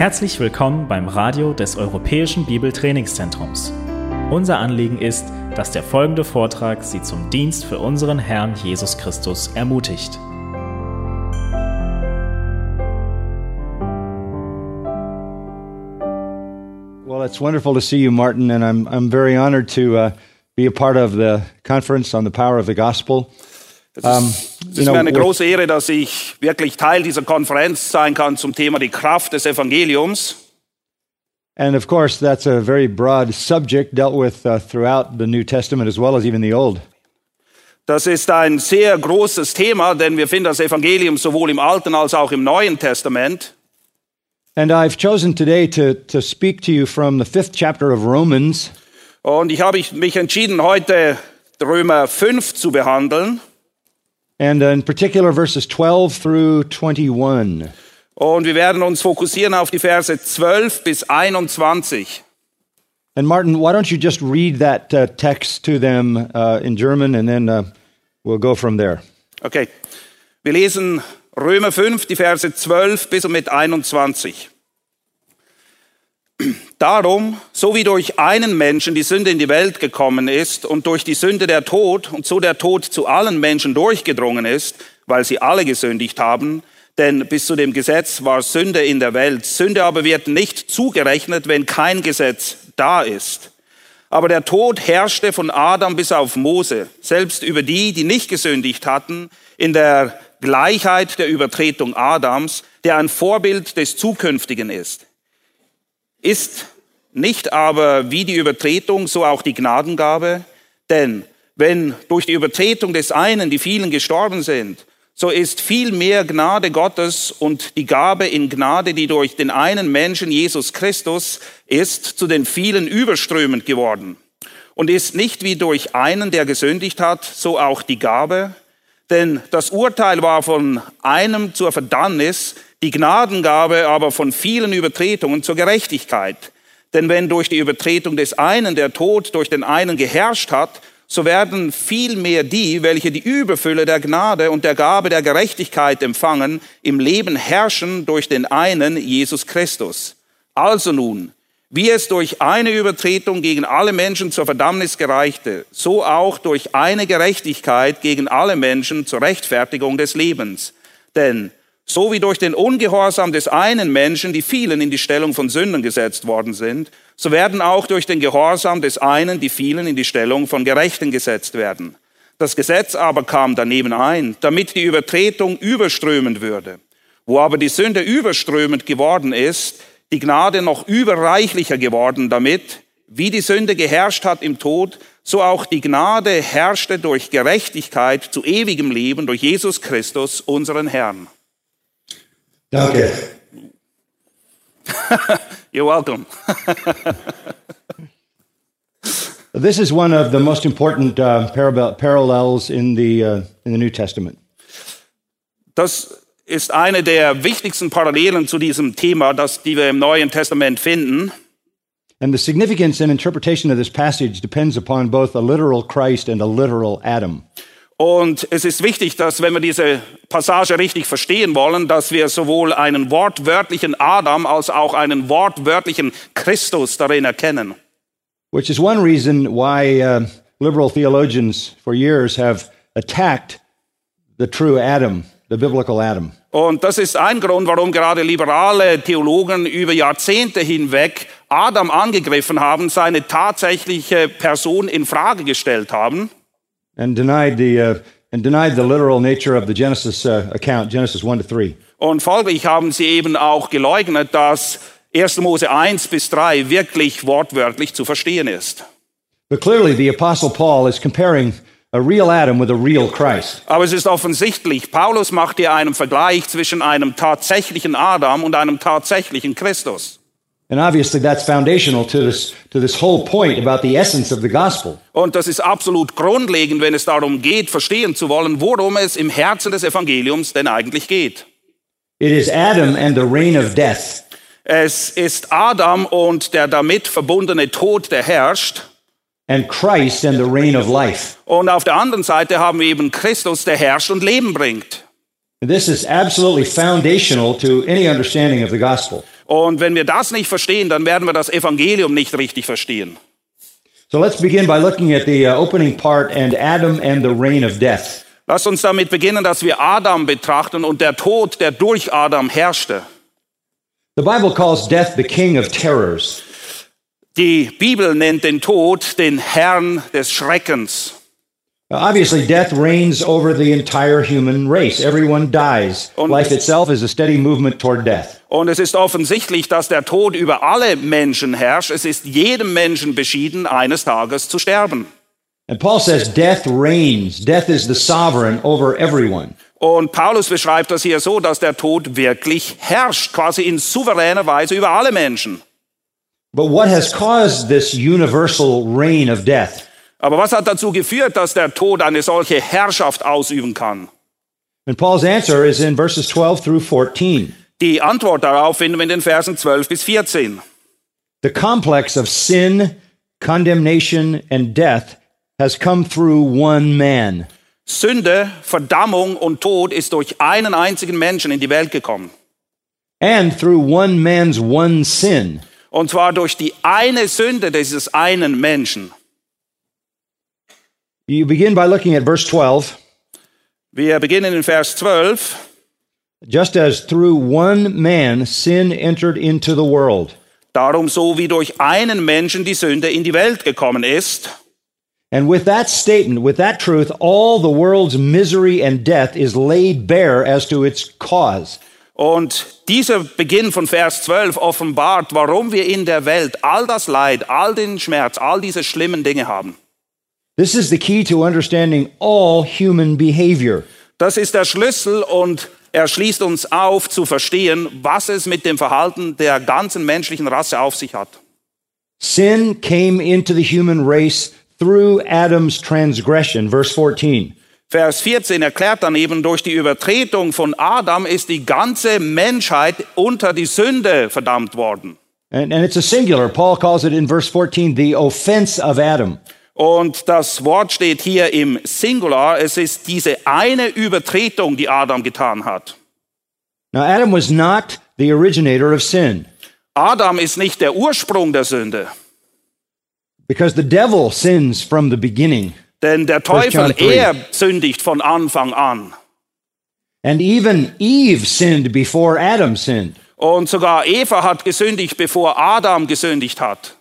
Herzlich willkommen beim Radio des Europäischen Bibeltrainingszentrums. Unser Anliegen ist, dass der folgende Vortrag Sie zum Dienst für unseren Herrn Jesus Christus ermutigt. Well, it's wonderful to see you, Martin, and I'm, I'm very honored to uh, be a part of the conference on the power of the gospel. Es ist, es ist mir eine große Ehre, dass ich wirklich Teil dieser Konferenz sein kann zum Thema die Kraft des Evangeliums. And of course, that's a very broad subject dealt with uh, throughout the New Testament as well as even the Old. Das ist ein sehr großes Thema, denn wir finden das Evangelium sowohl im Alten als auch im Neuen Testament. And I've chosen today to, to speak to you from the fifth chapter of Romans. Und ich habe mich entschieden, heute Römer 5 zu behandeln. And in particular, verses 12 through 21. Und wir werden uns fokussieren auf die Verse 12 bis 21. And Martin, why don't you just read that uh, text to them uh, in German and then uh, we'll go from there. Okay, wir lesen Römer 5, die Verse 12 bis und mit 21. Darum, so wie durch einen Menschen die Sünde in die Welt gekommen ist und durch die Sünde der Tod und so der Tod zu allen Menschen durchgedrungen ist, weil sie alle gesündigt haben, denn bis zu dem Gesetz war Sünde in der Welt. Sünde aber wird nicht zugerechnet, wenn kein Gesetz da ist. Aber der Tod herrschte von Adam bis auf Mose, selbst über die, die nicht gesündigt hatten, in der Gleichheit der Übertretung Adams, der ein Vorbild des Zukünftigen ist ist nicht aber wie die Übertretung, so auch die Gnadengabe. Denn wenn durch die Übertretung des einen die vielen gestorben sind, so ist viel mehr Gnade Gottes und die Gabe in Gnade, die durch den einen Menschen Jesus Christus ist, zu den vielen überströmend geworden. Und ist nicht wie durch einen, der gesündigt hat, so auch die Gabe. Denn das Urteil war von einem zur Verdammnis, die Gnadengabe aber von vielen Übertretungen zur Gerechtigkeit. Denn wenn durch die Übertretung des einen der Tod durch den einen geherrscht hat, so werden viel mehr die, welche die Überfülle der Gnade und der Gabe der Gerechtigkeit empfangen, im Leben herrschen durch den einen Jesus Christus. Also nun, wie es durch eine Übertretung gegen alle Menschen zur Verdammnis gereichte, so auch durch eine Gerechtigkeit gegen alle Menschen zur Rechtfertigung des Lebens. Denn so wie durch den Ungehorsam des einen Menschen die vielen in die Stellung von Sünden gesetzt worden sind, so werden auch durch den Gehorsam des einen die vielen in die Stellung von Gerechten gesetzt werden. Das Gesetz aber kam daneben ein, damit die Übertretung überströmend würde. Wo aber die Sünde überströmend geworden ist, die Gnade noch überreichlicher geworden, damit, wie die Sünde geherrscht hat im Tod, so auch die Gnade herrschte durch Gerechtigkeit zu ewigem Leben durch Jesus Christus, unseren Herrn. Danke. You're welcome. This is one of the most important uh, parallels in the, uh, in the New Testament. Das ist eine der wichtigsten Parallelen zu diesem Thema, das die wir im Neuen Testament finden. And the significance and interpretation of this passage depends upon both a literal Christ and a literal Adam. Und es ist wichtig, dass wenn wir diese Passage richtig verstehen wollen, dass wir sowohl einen wortwörtlichen Adam als auch einen wortwörtlichen Christus darin erkennen. Which is one reason why uh, liberal theologians for years have attacked the true Adam, the biblical Adam. Und das ist ein Grund, warum gerade liberale Theologen über Jahrzehnte hinweg Adam angegriffen haben, seine tatsächliche Person in Frage gestellt haben. and denied the uh, and denied the literal nature of the Genesis uh, account, Genesis one to three. Und folglich haben sie eben auch geleugnet, dass 1. Mose 1 bis 3 wirklich wortwörtlich zu verstehen ist. But clearly, the Apostle Paul is comparing a real Adam with a real Christ. Aber es ist offensichtlich, Paulus macht hier einen Vergleich zwischen einem tatsächlichen Adam und einem tatsächlichen Christus. And obviously, that's foundational to this, to this whole point about the essence of the gospel. Und das ist absolut grundlegend, wenn es darum geht, verstehen zu wollen, worum es im Herzen des Evangeliums denn eigentlich geht. It is Adam and the reign of death. Es ist Adam und der damit verbundene Tod, der herrscht. And Christ and the reign of life. Und auf der anderen Seite haben wir eben Christus, der herrscht und Leben bringt. This is absolutely foundational to any understanding of the gospel. Und wenn wir das nicht verstehen, dann werden wir das Evangelium nicht richtig verstehen. So let's begin by looking at the uh, opening part and Adam and the reign of death. Lasst uns damit beginnen, dass wir Adam betrachten und der Tod, der durch Adam herrschte. The Bible calls death the king of terrors. Die Bibel nennt den Tod den Herrn des Schreckens. Obviously, death reigns over the entire human race. Everyone dies. Und- Life itself is a steady movement toward death. Und es ist offensichtlich, dass der Tod über alle Menschen herrscht. Es ist jedem Menschen beschieden, eines Tages zu sterben. And Paul says death reigns. Death is the sovereign over everyone. Und Paulus beschreibt das hier so, dass der Tod wirklich herrscht, quasi in souveräner Weise über alle Menschen. But what has caused this universal reign of death? Aber was hat dazu geführt, dass der Tod eine solche Herrschaft ausüben kann? And Paul's answer is in verses 12 through 14. Die Antwort darauf finden wir in den Versen 12 bis 14. The complex of sin, condemnation, and death has come through one man. Sünde, Verdammung und Tod ist durch einen einzigen Menschen in die Welt gekommen. And through one man's one sin. Und zwar durch die eine Sünde dieses einen Menschen. You begin by looking at verse 12. Wir beginnen in Vers 12. Just as through one man sin entered into the world, Darum so wie durch einen Menschen die Sünde in die Welt gekommen ist. and with that statement, with that truth, all the world's misery and death is laid bare as to its cause. Und dieser Beginn von Vers 12 offenbart, warum wir in der Welt all das Leid, all den Schmerz, all diese schlimmen Dinge haben. This is the key to understanding all human behavior. Das ist der Schlüssel und er schließt uns auf zu verstehen, was es mit dem Verhalten der ganzen menschlichen Rasse auf sich hat. Sin came into the human race through Adam's transgression. Verse 14. Vers 14 erklärt dann eben, durch die Übertretung von Adam ist die ganze Menschheit unter die Sünde verdammt worden. And, and it's a singular. Paul calls it in verse 14 the offense of Adam. Und das Wort steht hier im Singular. Es ist diese eine Übertretung, die Adam getan hat. Now, Adam was not the originator of sin Adam ist nicht der Ursprung der Sünde, because the devil sins from the beginning. Denn der Teufel, 3. er sündigt von Anfang an. And even Eve sinned before Adam sinned. Und sogar Eva hat gesündigt, bevor Adam gesündigt hat.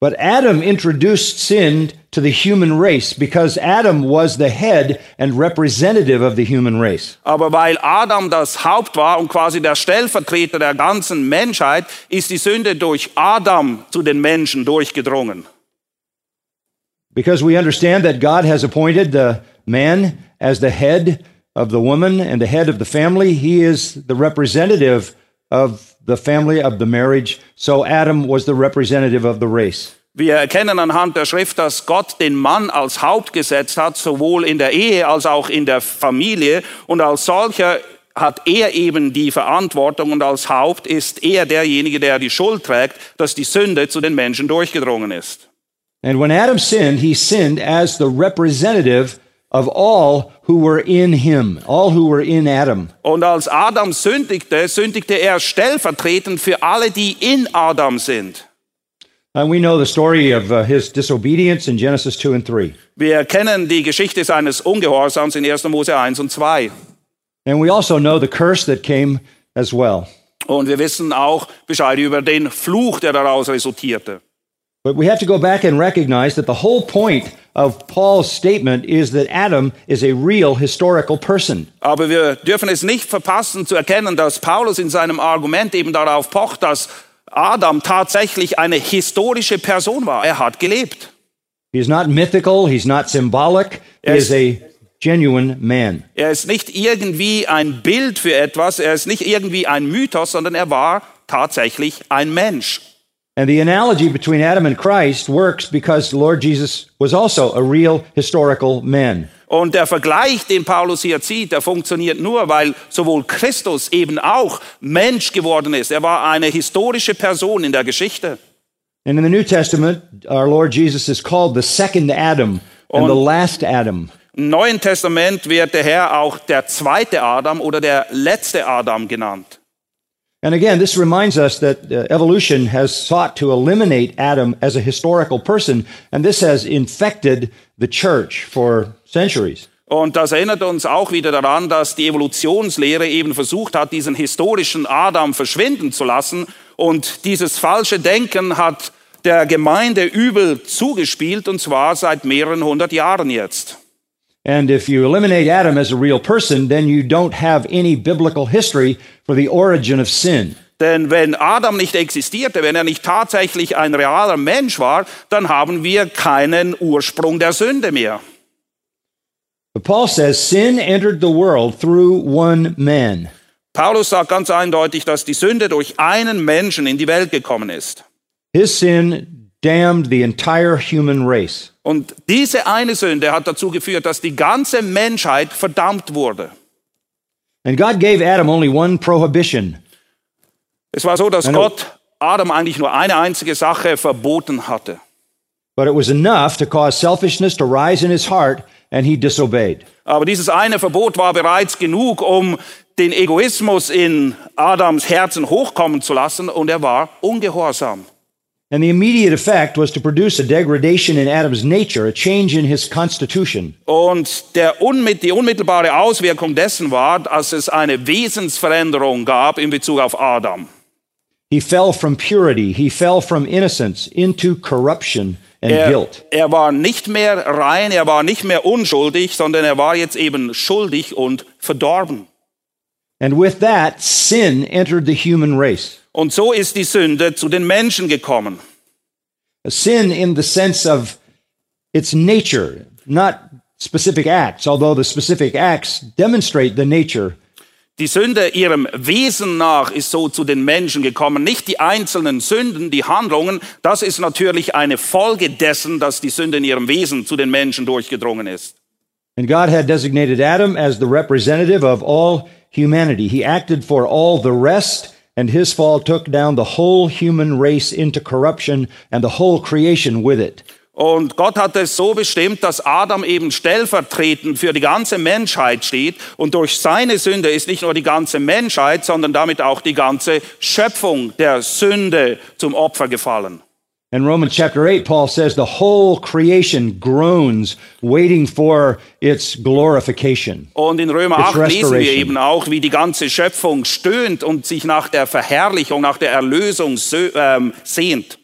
But Adam introduced sin to the human race because Adam was the head and representative of the human race. Aber weil Adam das Haupt war und quasi der Stellvertreter der ganzen Menschheit, ist die Sünde durch Adam zu den Menschen durchgedrungen. Because we understand that God has appointed the man as the head of the woman and the head of the family. He is the representative of the family of the marriage. So Adam was the representative of the race. Wir erkennen anhand der Schrift, dass Gott den Mann als Haupt gesetzt hat, sowohl in der Ehe als auch in der Familie. Und als solcher hat er eben die Verantwortung und als Haupt ist er derjenige, der die Schuld trägt, dass die Sünde zu den Menschen durchgedrungen ist. And when Adam sinned, he sinned as the representative of all who were in him, all who were in Adam. Und als Adam sündigte, sündigte er stellvertretend für alle, die in Adam sind. And we know the story of uh, his disobedience in Genesis 2 and 3. Wir kennen die Geschichte seines Ungehorsams in 1. Mose 1 und 2. And we also know the curse that came as well. Und wir wissen auch Bescheid über den Fluch, der daraus resultierte. But we have to go back and recognize that the whole point of Paul's statement is that Adam is a real historical person. Aber wir dürfen es nicht verpassen zu erkennen, dass Paulus in seinem Argument eben darauf pocht, dass Adam tatsächlich eine historische Person war. Er hat gelebt. He's not mythical, he's not symbolic, he is a genuine man. Er ist nicht irgendwie ein Bild für etwas, er ist nicht irgendwie ein Mythos, sondern er war tatsächlich ein Mensch. And the analogy between Adam and Christ works because the Lord Jesus was also a real historical man. Und der Vergleich, den Paulus hier zieht, der funktioniert nur, weil sowohl Christus eben auch Mensch geworden ist. Er war eine historische Person in der Geschichte. And in the New Testament, our Lord Jesus is called the second Adam and Und- the last Adam. Im Neuen Testament wird der Herr auch der zweite Adam oder der letzte Adam genannt. And again, this reminds us that uh, evolution has sought to eliminate Adam as a historical person, and this has infected the church for centuries. Und das erinnert uns auch wieder daran, dass die Evolutionslehre eben versucht hat, diesen historischen Adam verschwinden zu lassen. Und dieses falsche Denken hat der Gemeinde übel zugespielt, und zwar seit mehreren hundert Jahren jetzt. And if you eliminate Adam as a real person, then you don't have any biblical history for the origin of sin. Denn wenn Adam nicht existierte, wenn er nicht tatsächlich ein realer Mensch war, dann haben wir keinen Ursprung der Sünde mehr. But Paul says sin entered the world through one man. Paulus sagt ganz eindeutig, dass die Sünde durch einen Menschen in die Welt gekommen ist. His sin damned the entire human race. Und diese eine Sünde hat dazu geführt, dass die ganze Menschheit verdammt wurde. And God gave Adam only one prohibition. Es war so, dass Eine- Gott Adam eigentlich nur eine einzige Sache verboten hatte. But it was enough to cause selfishness to rise in his heart, and he disobeyed. Aber dieses eine Verbot war bereits genug, um den Egoismus in Adams Herzen hochkommen zu lassen, und er war ungehorsam. And the immediate effect was to produce a degradation in Adam's nature, a change in his constitution. Und der unmit die unmittelbare Auswirkung dessen war, dass es eine Wesensveränderung gab in Bezug auf Adam. He fell from purity, he fell from innocence into corruption and Er, guilt. er war nicht mehr rein, er war nicht mehr unschuldig, sondern er war jetzt eben schuldig und verdorben. And with that, sin entered the human race. Und so ist die Sünde zu den Menschen gekommen. A sin in the sense of its nature, not specific acts, although the specific acts demonstrate the nature Die Sünde ihrem Wesen nach ist so zu den Menschen gekommen. Nicht die einzelnen Sünden, die Handlungen. Das ist natürlich eine Folge dessen, dass die Sünde in ihrem Wesen zu den Menschen durchgedrungen ist. And God had designated Adam as the representative of all humanity. He acted for all the rest, and his fall took down the whole human race into corruption and the whole creation with it. Und Gott hat es so bestimmt, dass Adam eben stellvertretend für die ganze Menschheit steht. Und durch seine Sünde ist nicht nur die ganze Menschheit, sondern damit auch die ganze Schöpfung der Sünde zum Opfer gefallen. In Romans chapter 8, Paul says the whole creation groans, waiting for its glorification. Und in Römer It's 8 lesen wir eben auch, wie die ganze Schöpfung stöhnt und sich nach der Verherrlichung, nach der Erlösung ähm, sehnt.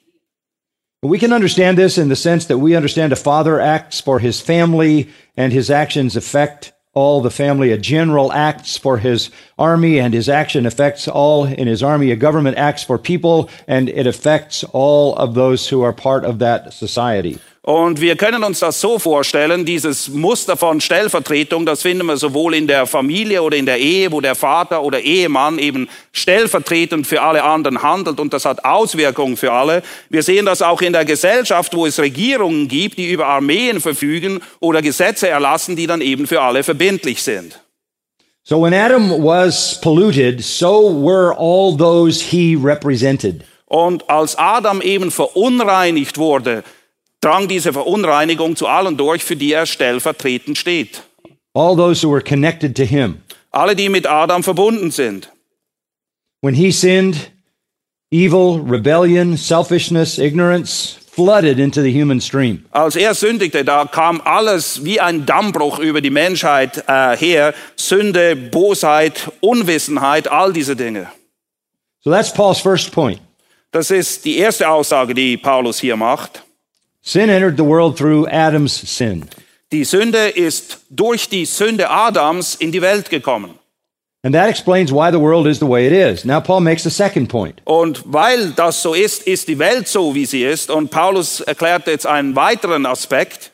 We can understand this in the sense that we understand a father acts for his family and his actions affect all the family. A general acts for his army and his action affects all in his army. A government acts for people and it affects all of those who are part of that society. Und wir können uns das so vorstellen, dieses Muster von Stellvertretung, das finden wir sowohl in der Familie oder in der Ehe, wo der Vater oder Ehemann eben stellvertretend für alle anderen handelt und das hat Auswirkungen für alle. Wir sehen das auch in der Gesellschaft, wo es Regierungen gibt, die über Armeen verfügen oder Gesetze erlassen, die dann eben für alle verbindlich sind. So when Adam was polluted, so were all those he represented. Und als Adam eben verunreinigt wurde, drang diese Verunreinigung zu allen durch, für die er stellvertretend steht. All those who were connected to him. Alle, die mit Adam verbunden sind. When he sinned, evil, rebellion, selfishness, ignorance flooded into the human stream. Als er sündigte, da kam alles wie ein Dammbruch über die Menschheit äh, her. Sünde, Bosheit, Unwissenheit, all diese Dinge. So that's Paul's first point. Das ist die erste Aussage, die Paulus hier macht. Sin entered the world through Adam's sin. Die Sünde ist durch die Sünde Adams in die Welt gekommen. And that explains why the world is the way it is. Now, Paul makes a second point. Und weil das so ist, ist die Welt so, wie sie ist. Und Paulus erklärt jetzt einen weiteren Aspekt.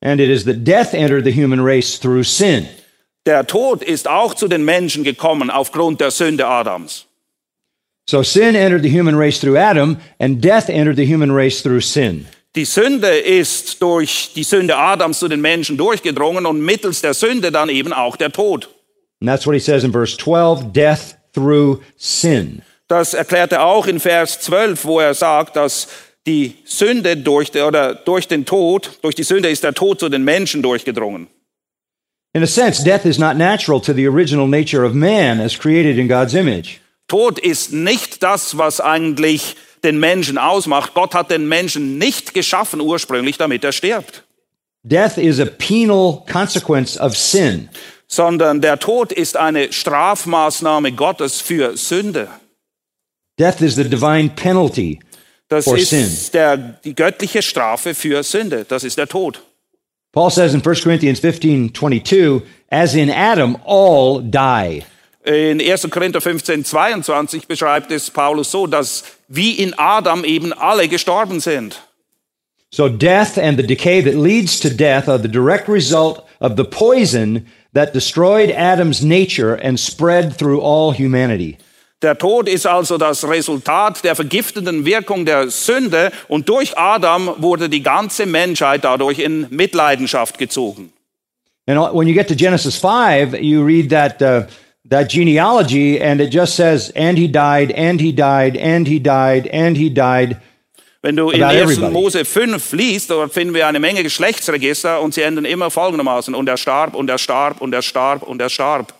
And it is that death entered the human race through sin. Der Tod ist auch zu den Menschen gekommen aufgrund der Sünde Adams. So sin entered the human race through Adam, and death entered the human race through sin. Die Sünde ist durch die Sünde Adams zu den Menschen durchgedrungen und mittels der Sünde dann eben auch der Tod. And that's what he says in verse 12 death through sin. Das erklärt er auch in Vers 12, wo er sagt, dass die Sünde durch, oder durch den Tod, durch die Sünde ist der Tod zu den Menschen durchgedrungen. In a sense, death is not natural to the original nature of man as created in God's image. Tod ist nicht das, was eigentlich den Menschen ausmacht. Gott hat den Menschen nicht geschaffen ursprünglich, damit er stirbt, Death is a penal consequence of sin. sondern der Tod ist eine Strafmaßnahme Gottes für Sünde. Death is the divine penalty Das For ist sin. der, die göttliche Strafe für Sünde. Das ist der Tod. Paul says in 1 Corinthians 15 22, as in Adam, all die. In 1. Korinther 15, 22 beschreibt es Paulus so, dass wie in Adam eben alle gestorben sind. So death and the decay that leads to death are the direct result of the poison that destroyed Adam's nature and spread through all humanity. Der Tod ist also das Resultat der vergiftenden Wirkung der Sünde und durch Adam wurde die ganze Menschheit dadurch in Mitleidenschaft gezogen. And when you get to Genesis 5, you read that, uh, that genealogy and it just says, and he died, and he died, and he died, and he died. Wenn du in About 1. everybody. Mose 5 liest, dort finden wir eine Menge Geschlechtsregister und sie enden immer folgendermaßen. Und er starb, und er starb, und er starb, und er starb.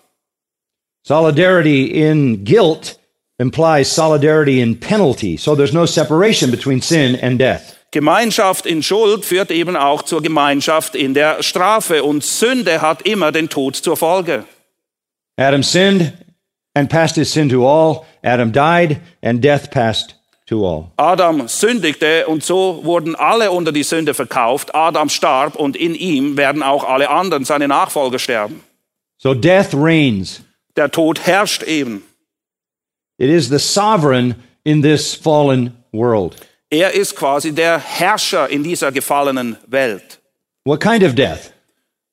Solidarity in guilt implies solidarity in penalty. So there's no separation between sin and death. Gemeinschaft in Schuld führt eben auch zur Gemeinschaft in der Strafe und Sünde hat immer den Tod zur Folge. Adam sinned and passed his sin to all. Adam died and death passed to all. Adam sündigte und so wurden alle unter die Sünde verkauft. Adam starb und in ihm werden auch alle anderen, seine Nachfolger, sterben. So death reigns. Der Tod herrscht eben. It is the sovereign in this fallen world. Er ist quasi der Herrscher in dieser gefallenen Welt. What kind of death?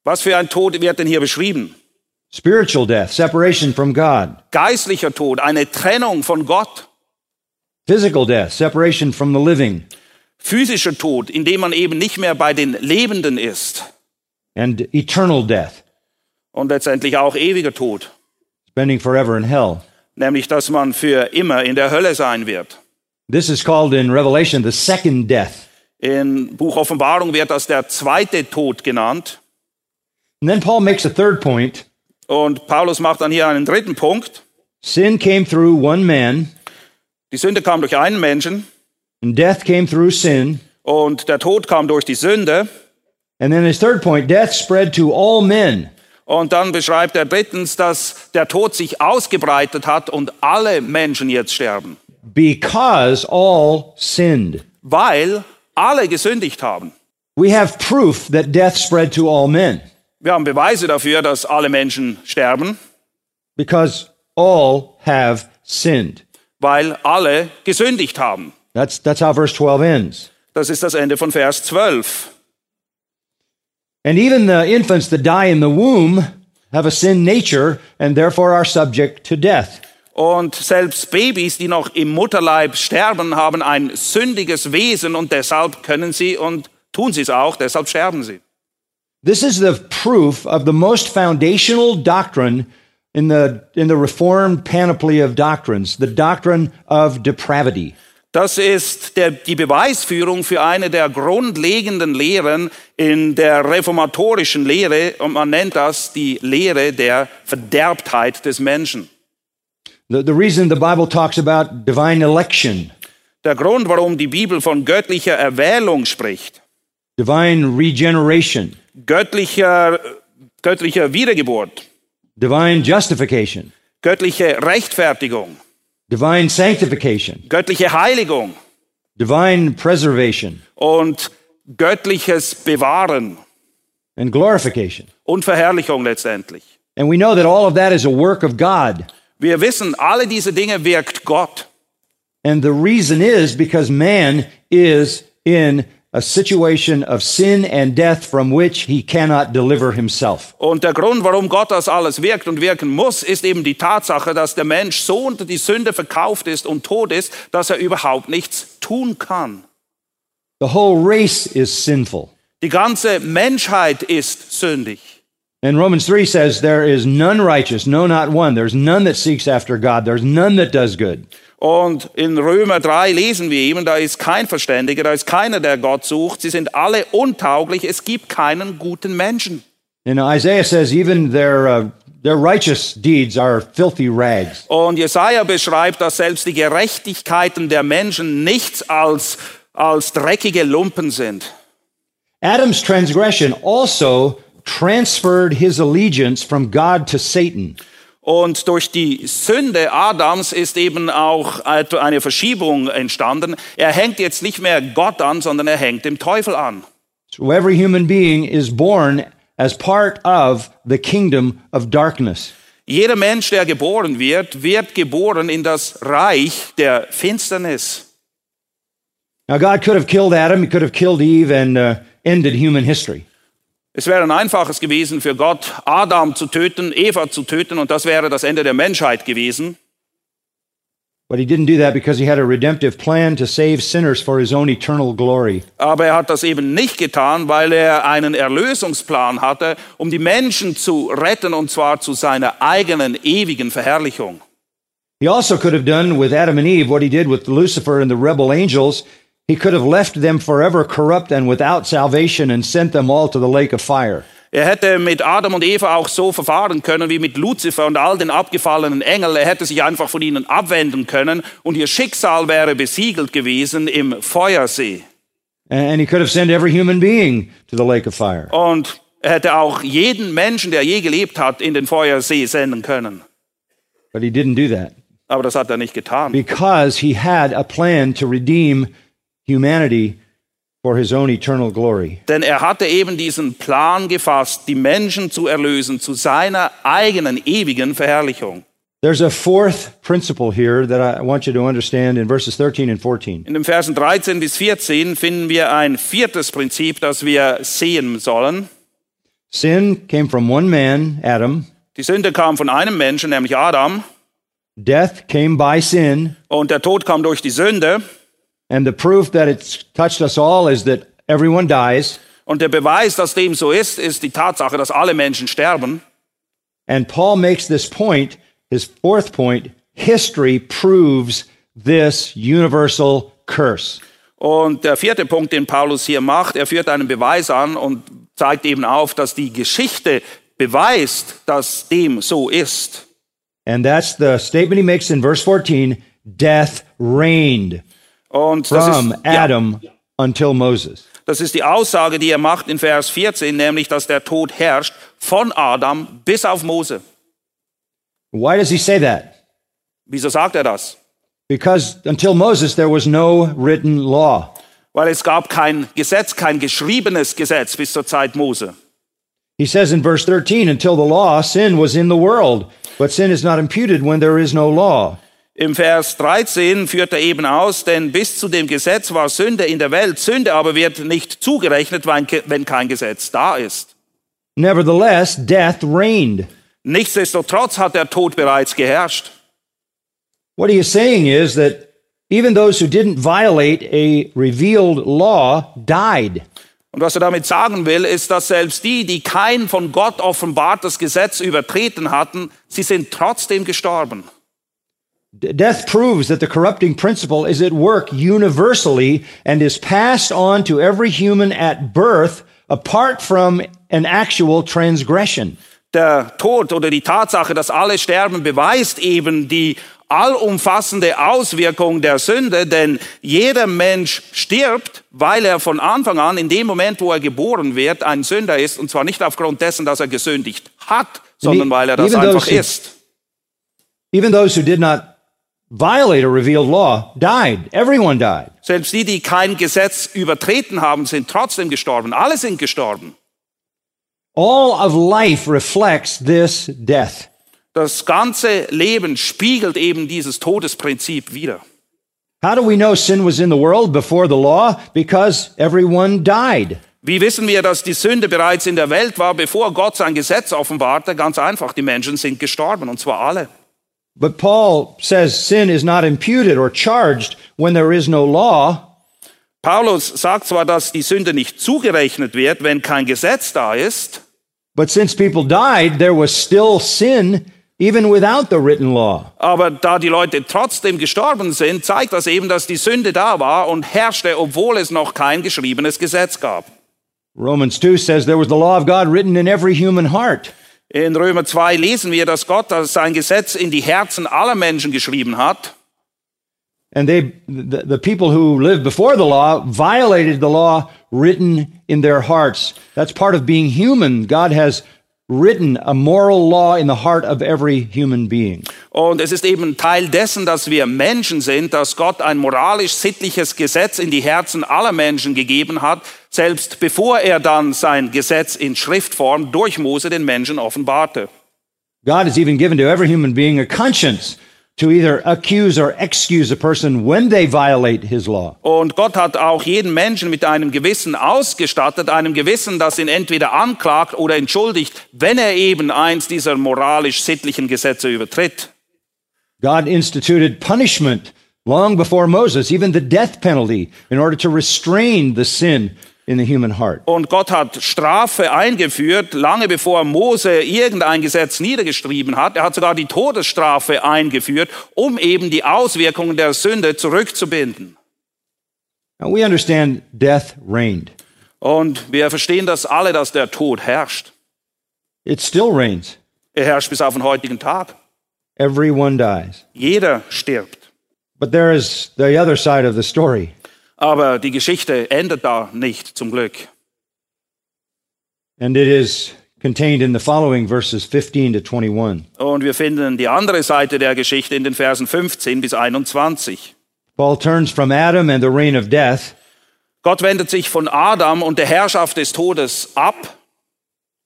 Was für ein Tod wird denn hier beschrieben? Spiritual death, separation from God. Geistlicher Tod, eine Trennung von Gott. Physical death, separation from the living. Physischer Tod, in dem man eben nicht mehr bei den Lebenden ist. And eternal death, Und letztendlich auch ewiger Tod. spending forever in hell. Nämlich, dass man für immer in der Hölle sein wird. This is called in Revelation the second death. Im Buch Offenbarung wird das der zweite Tod genannt. And then Paul makes a third point. Und Paulus macht dann hier einen dritten Punkt. Sin came through one man, Die Sünde kam durch einen Menschen and death came through sin. und der Tod kam durch die Sünde. And then his third point, death spread to all men. Und dann beschreibt er drittens, dass der Tod sich ausgebreitet hat und alle Menschen jetzt sterben, because all sinned. weil alle gesündigt haben. We have proof that death spread to all men Wir haben Beweise dafür, dass alle Menschen sterben, because all have sinned. weil alle gesündigt haben. That's, that's how verse 12 ends. Das ist das Ende von Vers 12. And even the infants that die in the womb have a sin nature and therefore are subject to death. Und selbst Babys, die noch im Mutterleib sterben, haben ein sündiges Wesen und deshalb können sie und tun sie es auch, deshalb sterben sie. This is the proof of the most foundational doctrine in the, in the Reformed panoply of doctrines, the doctrine of depravity. Das ist der, die Beweisführung für eine der grundlegenden Lehren in der reformatorischen Lehre und man nennt das die Lehre der Verderbtheit des Menschen. The, the reason the Bible talks about divine election, Der Grund, warum die Bibel von göttlicher Erwählung spricht, divine regeneration, göttlicher, göttlicher Wiedergeburt, divine justification, göttliche Rechtfertigung, divine sanctification, göttliche Heiligung divine preservation, und göttliches Bewahren and glorification. und Verherrlichung letztendlich. And we know that all of that is a work of God. Wir wissen, alle diese Dinge wirkt Gott. And the reason is because man is in a situation of sin and death from which he cannot deliver himself. Und der Grund, warum Gott das alles wirkt und wirken muss, ist eben die Tatsache, dass der Mensch so unter die Sünde verkauft ist und tot ist, dass er überhaupt nichts tun kann. The whole race is sinful. Die ganze Menschheit ist sündig. And Romans 3 says, There is none righteous, no, not one. There's none that seeks after God. There's none that does good. Und in Römer 3 lesen wir eben, da ist kein Verständiger, da ist keiner, der Gott sucht. Sie sind alle untauglich. Es gibt keinen guten Menschen. And Isaiah says, even their, uh, their righteous deeds are filthy rags. Und Jesaja beschreibt, dass selbst die Gerechtigkeiten der Menschen nichts als, als dreckige Lumpen sind. Adam's transgression also transferred his allegiance from God to Satan. Und durch die Sünde Adams ist eben auch eine Verschiebung entstanden. Er hängt jetzt nicht mehr Gott an, sondern er hängt dem Teufel an. So every human being is born as part of the kingdom of darkness. Jeder Mensch, der geboren wird, wird geboren in das Reich der Finsternis. Now, God could have killed Adam, He could have killed Eve, and uh, ended human history. Es wäre ein einfaches gewesen für Gott, Adam zu töten, Eva zu töten, und das wäre das Ende der Menschheit gewesen. But he didn't do that because he had a redemptive plan to save sinners for his own eternal glory. Aber er hat das eben nicht getan, weil er einen Erlösungsplan hatte, um die Menschen zu retten, und zwar zu seiner eigenen ewigen Verherrlichung. He also could have done with Adam and Eve what he did with Lucifer and the rebel angels. He could have left them forever corrupt and without salvation and sent them all to the lake of fire. Er hätte mit Adam und Eva auch so verfahren können wie mit Luzifer und all den abgefallenen Engeln. Er hätte sich einfach von ihnen abwenden können und ihr Schicksal wäre besiegelt gewesen im Feuersee. And he could have sent every human being to the lake of fire. Und er hätte auch jeden Menschen, der je gelebt hat, in den Feuersee senden können. But he didn't do that Aber das hat er nicht getan. because he had a plan to redeem humanity for his own eternal glory. Denn er hatte eben diesen Plan gefasst, die Menschen zu erlösen zu seiner eigenen ewigen Verherrlichung. There's a fourth principle here that I want you to understand in verses 13 and 14. In den Versen 13 bis 14 finden wir ein viertes Prinzip, das wir sehen sollen. Sin came from one man, Adam. Die Sünde kam von einem Menschen, nämlich Adam, Death came by sin. und der Tod kam durch die Sünde. And the proof that it's touched us all is that everyone dies. Und der Beweis, dass dem so ist, ist die Tatsache, dass alle Menschen sterben. And Paul makes this point, his fourth point history proves this universal curse. Und der vierte Punkt, den Paulus hier macht, er führt einen Beweis an und zeigt eben auf, dass die Geschichte beweist, dass dem so ist. And that's the statement he makes in verse 14 death reigned Und das from ist, ja, Adam until Moses. das ist die Aussage, die er macht in Vers 14, nämlich, dass der Tod herrscht von Adam bis auf Mose. Why does he say that? Wieso sagt er das? Because until Moses, there was no written law. Weil es gab kein Gesetz, kein geschriebenes Gesetz bis zur Zeit Mose. He says in verse 13, until the law, sin was in the world, but sin is not imputed when there is no law. Im Vers 13 führt er eben aus, denn bis zu dem Gesetz war Sünde in der Welt, Sünde aber wird nicht zugerechnet, wenn kein Gesetz da ist. Nevertheless, death reigned. Nichtsdestotrotz hat der Tod bereits geherrscht. What he is saying is that even those who didn't violate a revealed law died. Und was er damit sagen will, ist, dass selbst die, die kein von Gott offenbartes Gesetz übertreten hatten, sie sind trotzdem gestorben. Death proves that the corrupting principle is at work universally and is passed on to every human at birth apart from an actual transgression. Der Tod oder die Tatsache, dass alle sterben, beweist eben die allumfassende Auswirkung der Sünde, denn jeder Mensch stirbt, weil er von Anfang an, in dem Moment, wo er geboren wird, ein Sünder ist, und zwar nicht aufgrund dessen, dass er gesündigt hat, sondern weil er das einfach ist. Even those who did not violate a revealed law died. Everyone died. Selbst die, die kein Gesetz übertreten haben, sind trotzdem gestorben. Alle sind gestorben. All of life reflects this death. Das ganze Leben spiegelt eben dieses Todesprinzip wider. How do we know sin was in the world before the law? Because everyone died. Wie wissen wir, dass die Sünde bereits in der Welt war, bevor Gott sein Gesetz offenbarte? Ganz einfach, die Menschen sind gestorben, und zwar alle. But Paul says sin is not imputed or charged when there is no law. Paulus sagt zwar, dass die Sünde nicht zugerechnet wird, wenn kein Gesetz da ist, But since people died, there was still sin even without the written law. aber da die Leute trotzdem gestorben sind, zeigt das eben, dass die Sünde da war und herrschte, obwohl es noch kein geschriebenes Gesetz gab. Romans 2 says there was the law of God written in every human heart. In Römer 2 lesen wir, dass Gott sein Gesetz in die Herzen aller Menschen geschrieben hat. And they, the, the people who lived before the law violated the law written in their hearts. That's part of being human. God has written a moral law in the heart of every human being. Und es ist eben Teil dessen, dass wir Menschen sind, dass Gott ein moralisch-sittliches Gesetz in die Herzen aller Menschen gegeben hat, selbst bevor er dann sein Gesetz in Schriftform durch Mose den Menschen offenbarte. God has even given to every human being a conscience to either accuse or excuse a person when they violate his law. Und Gott hat auch jeden Menschen mit einem Gewissen ausgestattet, einem Gewissen, das ihn entweder anklagt oder entschuldigt, wenn er eben eins dieser moralisch-sittlichen Gesetze übertritt. God instituted punishment long before Moses, even the death penalty, in order to restrain the sin in the human heart. Und Gott hat Strafe eingeführt, lange bevor Mose irgendein Gesetz niedergeschrieben hat. Er hat sogar die Todesstrafe eingeführt, um eben die Auswirkungen der Sünde zurückzubinden. Now we understand death reigned. Und wir verstehen das alle, dass der Tod herrscht. It still reigns. Er herrscht bis auf den heutigen Tag. Everyone dies. Jeder stirbt. But there is the other side of the story. Aber die Geschichte endet da nicht, zum Glück. And it is contained in the following verses 15 to 21. Und wir finden die andere Seite der Geschichte in den Versen 15 bis 21. Paul turns from Adam and the reign of death Gott wendet sich von Adam und der Herrschaft des Todes ab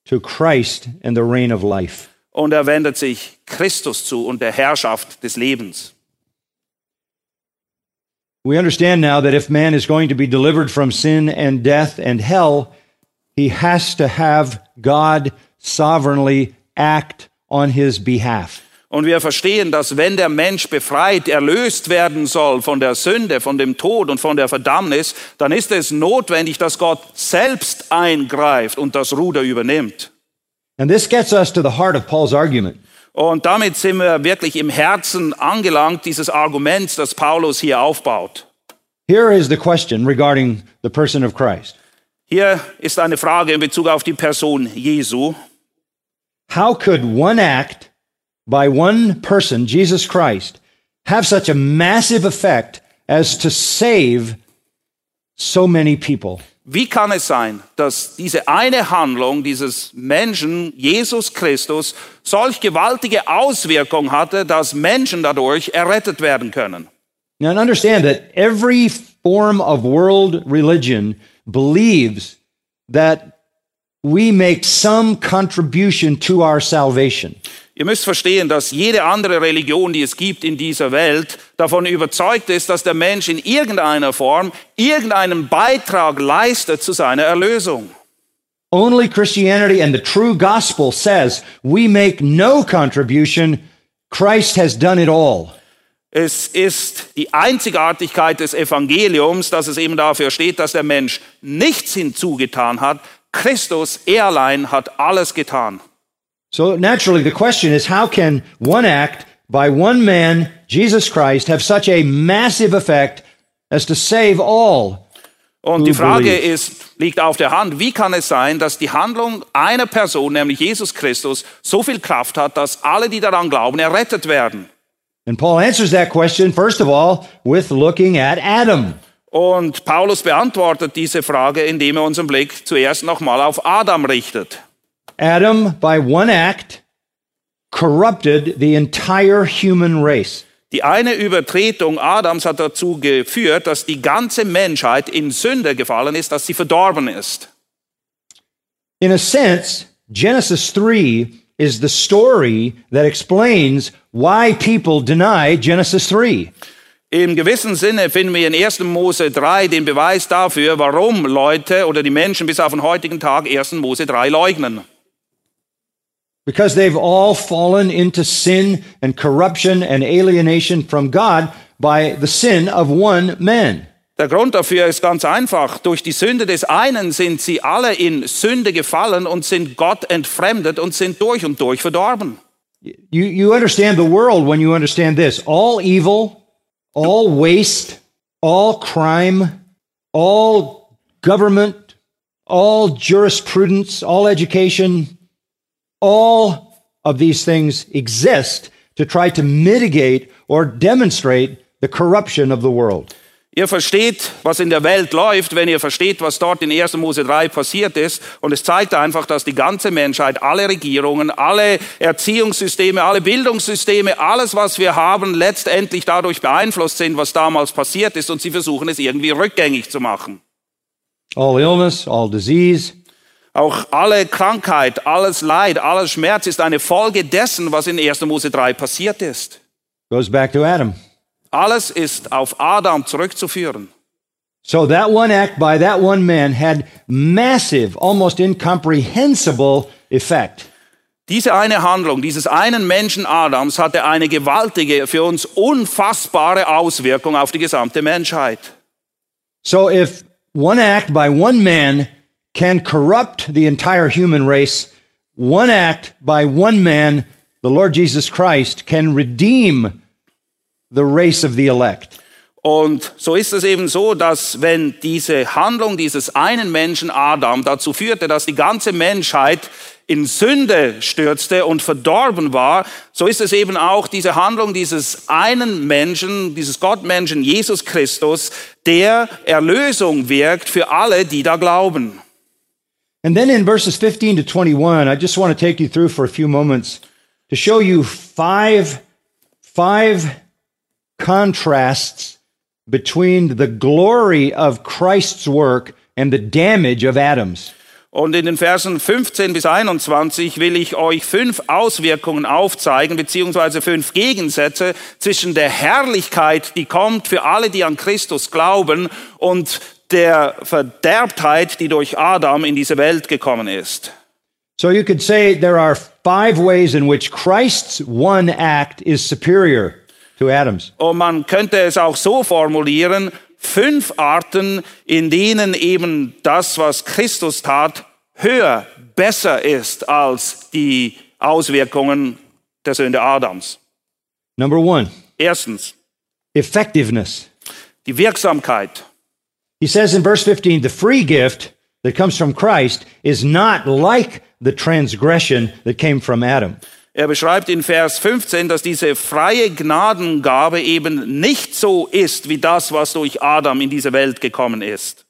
to Christ and the reign of life. und er wendet sich Christus zu und der Herrschaft des Lebens. We understand now that if man is going to be delivered from sin and death and hell, he has to have God sovereignly act on his behalf. Und wir verstehen, dass wenn der Mensch befreit, erlöst werden soll von der Sünde, von dem Tod und von der Verdammnis, dann ist es notwendig, dass Gott selbst eingreift und das Ruder übernimmt. And this gets us to the heart of Paul's argument. Und damit sind wir wirklich im Herzen angelangt dieses Arguments, das Paulus hier aufbaut. Here is the question regarding the person of Christ Hier ist eine Frage in Bezug auf die Person Jesu. How could one act by one person, Jesus Christ, have such a massive effect as to save so many people? Wie kann es sein, dass diese eine Handlung dieses Menschen, Jesus Christus, solch gewaltige Auswirkung hatte, dass Menschen dadurch errettet werden können? Now, understand that every form of world religion believes that we make some contribution to our salvation. Ihr müsst verstehen, dass jede andere Religion, die es gibt in dieser Welt, davon überzeugt ist, dass der Mensch in irgendeiner Form irgendeinen Beitrag leistet zu seiner Erlösung. Only Christianity and the true gospel says we make no contribution. Christ has done it all. Es ist die Einzigartigkeit des Evangeliums, dass es eben dafür steht, dass der Mensch nichts hinzugetan hat. Christus, er allein hat alles getan. So naturally, the question is how can one act by one man, Jesus Christ, have such a massive effect as to save all? Und die Frage ist, liegt auf der Hand, wie kann es sein, dass die Handlung einer Person, nämlich Jesus Christus, so viel Kraft hat, dass alle, die daran glauben, errettet werden? And Paul answers that question, first of all, with looking at Adam. Und Paulus beantwortet diese Frage, indem er unseren Blick zuerst nochmal auf Adam richtet. Adam, by one act, corrupted the entire human race. Die eine Übertretung Adams hat dazu geführt, dass die ganze Menschheit in Sünde gefallen ist, dass sie verdorben ist. In a sense, Genesis 3 is the story that explains why people deny Genesis 3. Im gewissen Sinne finden wir in 1. Mose 3 den Beweis dafür, warum Leute oder die Menschen bis auf den heutigen Tag 1. Mose 3 leugnen. Because they've all fallen into sin and corruption and alienation from God by the sin of one man. Der Grund dafür ist ganz einfach. Durch die Sünde des einen sind sie alle in Sünde gefallen und sind Gott entfremdet und sind durch und durch verdorben. You, you understand the world when you understand this. All evil, all waste, all crime, all government, all jurisprudence, all education, all of these things exist to try to mitigate or demonstrate the corruption of the world. Ihr versteht, was in der Welt läuft, wenn ihr versteht, was dort in 1. Mose 3 passiert ist. Und es zeigt einfach, dass die ganze Menschheit, alle Regierungen, alle Erziehungssysteme, alle Bildungssysteme, alles, was wir haben, letztendlich dadurch beeinflusst sind, was damals passiert ist. Und sie versuchen es irgendwie rückgängig zu machen. All illness, all disease, Auch alle Krankheit, alles Leid, alles Schmerz ist eine Folge dessen, was in 1. Mose 3 passiert ist. goes back to Adam. Alles ist auf Adam zurückzuführen. So that one act by that one man had massive, almost incomprehensible effect. Diese eine Handlung dieses einen Menschen Adams hatte eine gewaltige, für uns unfassbare Auswirkung auf die gesamte Menschheit. So if one act by one man can corrupt the entire human race, one act by one man, the Lord Jesus Christ, can redeem the race of the elect. Und so ist es eben so, dass wenn diese Handlung dieses einen Menschen Adam dazu führte, dass die ganze Menschheit in Sünde stürzte und verdorben war, so ist es eben auch diese Handlung dieses einen Menschen, dieses Gottmenschen Jesus Christus, der Erlösung wirkt für alle, die da glauben. And then in verses 15 to 21, I just want to take you through for a few moments to show you five, five contrasts between the glory of Christ's work and the damage of Adam's. Und in den Versen 15 bis 21 will ich euch fünf Auswirkungen aufzeigen, beziehungsweise fünf Gegensätze zwischen der Herrlichkeit, die kommt für alle, die an Christus glauben, und der Verderbtheit, die durch Adam in diese Welt gekommen ist. So you could say there are five ways in which Christ's one act is superior to Adam's. Und man könnte es auch so formulieren, fünf Arten, in denen eben das, was Christus tat, höher, besser ist als die Auswirkungen der Sünde Adams. Number one, Erstens, effectiveness. die Wirksamkeit. He says in verse 15, the free gift that comes from Christ is not like the transgression that came from Adam. Er beschreibt in Vers 15, dass diese freie Gnadengabe eben nicht so ist wie das, was durch Adam in diese Welt gekommen ist.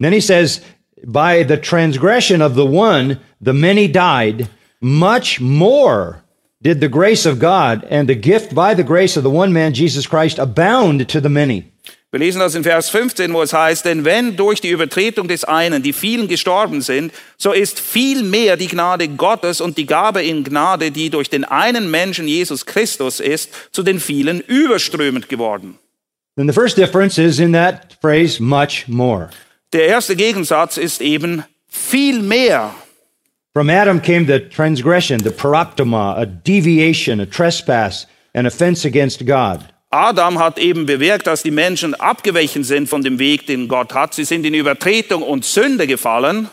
Then he says, by the transgression of the one, the many died, much more did the grace of God and the gift by the grace of the one man, Jesus Christ, abound to the many. Wir lesen das in Vers 15, wo es heißt, denn wenn durch die Übertretung des einen die vielen gestorben sind, so ist viel mehr die Gnade Gottes und die Gabe in Gnade, die durch den einen Menschen Jesus Christus ist, zu den vielen überströmend geworden. Then the first difference is in that phrase, much more. Der erste Gegensatz ist eben viel mehr. From Adam came the transgression, the paraptoma, a deviation, a trespass, an offense against God. Adam hat eben bewirkt, dass die Menschen abgewichen sind von dem Weg, den Gott hat. Sie sind in Übertretung und Sünde gefallen.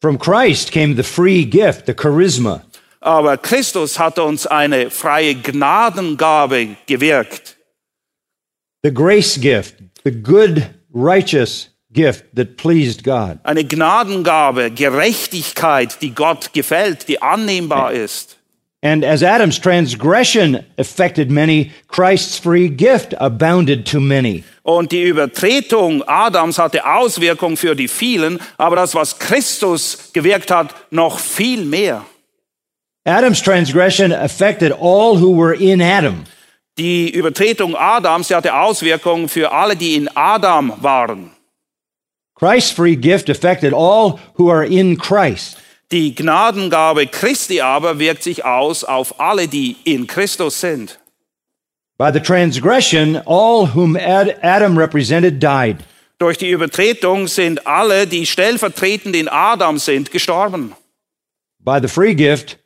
From Christ came the free gift, the charisma. Aber Christus hat uns eine freie Gnadengabe gewirkt. the grace gift, the good, righteous gift that pleased God. Eine Gnadengabe, Gerechtigkeit, die Gott gefällt, die annehmbar ist. And as Adam's transgression affected many, Christ's free gift abounded to many. Und die Übertretung Adams hatte Auswirkungen für die vielen, aber das, was Christus gewirkt hat, noch viel mehr. Adam's transgression affected all who were in Adam. Die Übertretung Adams hatte Auswirkungen für alle, die in Adam waren. Christ's free gift affected all who are in Christ. Die Gnadengabe Christi aber wirkt sich aus auf alle, die in Christus sind. By the transgression, all whom Ad- Adam represented died. Durch die Übertretung sind alle, die stellvertretend in Adam sind, gestorben. By the free gift,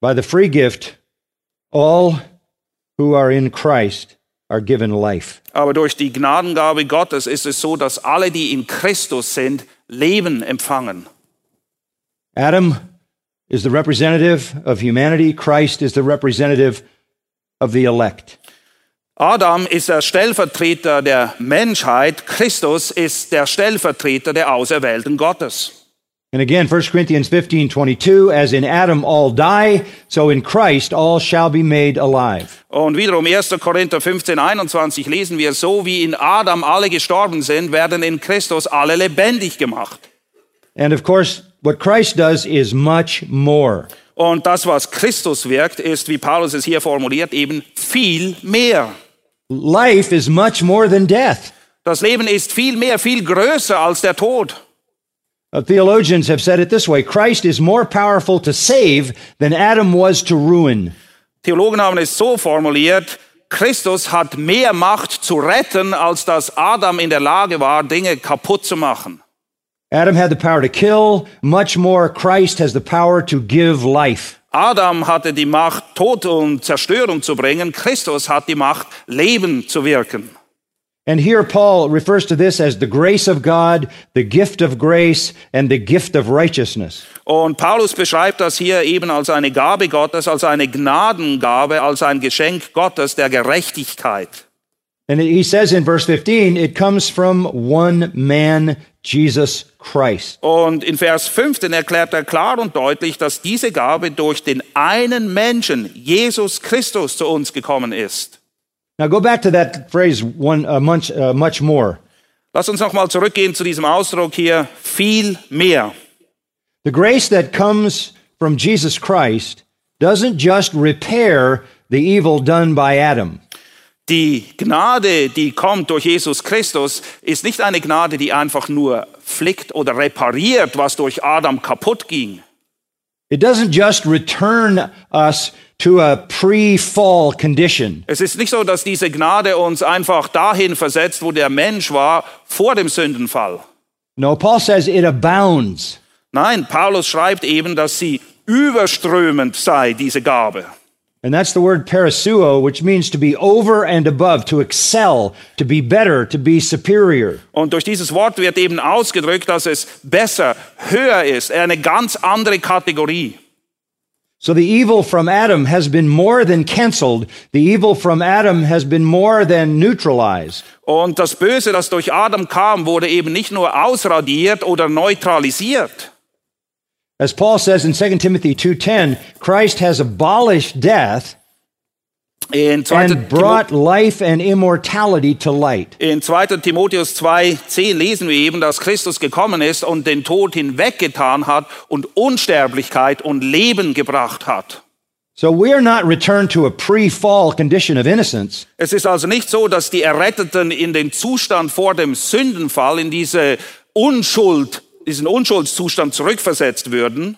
by the free gift, all who are in Christ are given life. Aber durch die Gnadengabe Gottes ist es so, dass alle, die in Christus sind, Leben empfangen. Adam is the representative of humanity, Christ is the representative of the elect. Adam ist der Stellvertreter der Menschheit, Christus ist der Stellvertreter der Auserwählten Gottes. And again, 1 Corinthians 15, 22, as in Adam all die, so in Christ all shall be made alive. Und wiederum 1. Korinther 15, 21 lesen wir, so wie in Adam alle gestorben sind, werden in Christus alle lebendig gemacht. And of course, what Christ does is much more. Und das, was Christus wirkt, ist, wie Paulus es hier formuliert, eben viel mehr. Life is much more than death. Das Leben ist viel mehr, viel größer als der Tod. Uh, theologians have said it this way Christ is more powerful to save than Adam was to ruin. Theologen haben es so formuliert, Christus hat mehr Macht zu retten, als dass Adam in der Lage war, Dinge kaputt zu machen. Adam had the power to kill, much more, Christ has the power to give life. Adam hatte die Macht, Tod und Zerstörung zu bringen. Christus hat die Macht, Leben zu wirken. And here Paul refers to this as the grace of God, the gift of grace, and the gift of righteousness. Und Paulus beschreibt das hier eben als eine Gabe Gottes, als eine Gnadengabe, als ein Geschenk Gottes der Gerechtigkeit. And he says in verse 15, it comes from one man, Jesus Christ. Und in Vers 15 erklärt er klar und deutlich, dass diese Gabe durch den einen Menschen, Jesus Christus, zu uns gekommen ist. Now go back to that phrase one uh, much, uh, much more. Lass uns nochmal zurückgehen zu diesem Ausdruck hier, viel mehr. The grace that comes from Jesus Christ doesn't just repair the evil done by Adam. Die Gnade, die kommt durch Jesus Christus, ist nicht eine Gnade, die einfach nur flickt oder repariert, was durch Adam kaputt ging. It doesn't just return us to a pre-fall condition. Es ist nicht so, dass diese Gnade uns einfach dahin versetzt, wo der Mensch war vor dem Sündenfall. No, Paul says it abounds. Nein, Paulus schreibt eben, dass sie überströmend sei, diese Gabe. And that's the word parasuo, which means to be over and above, to excel, to be better, to be superior. Und durch dieses Wort wird eben ausgedrückt, dass es besser, höher ist, eine ganz andere Kategorie. So the evil from Adam has been more than canceled. The evil from Adam has been more than neutralized. Und das Böse, das durch Adam kam, wurde eben nicht nur ausradiert oder neutralisiert. As Paul says in 2 Timothy 2:10, Christ has abolished death In 2. and brought life and immortality to light. In 2. Timotheus 2,10 lesen wir eben, dass Christus gekommen ist und den Tod hinweggetan hat und Unsterblichkeit und Leben gebracht hat. So we are not returned to a pre-fall condition of innocence. Es ist also nicht so, dass die Erretteten in den Zustand vor dem Sündenfall, in diese Unschuld, diesen Unschuldszustand zurückversetzt würden,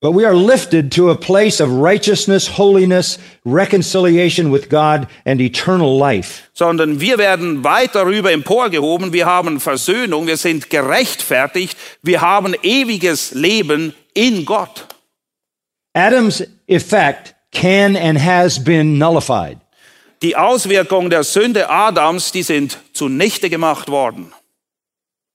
But we are lifted to a place of righteousness, holiness, reconciliation with God, and eternal life. sondern wir werden weit darüber emporgehoben. Wir haben Versöhnung, wir sind gerechtfertigt, wir haben ewiges Leben in Gott. Adam's effect can and has been nullified. Die Auswirkungen der Sünde Adams, die sind zunichte gemacht worden.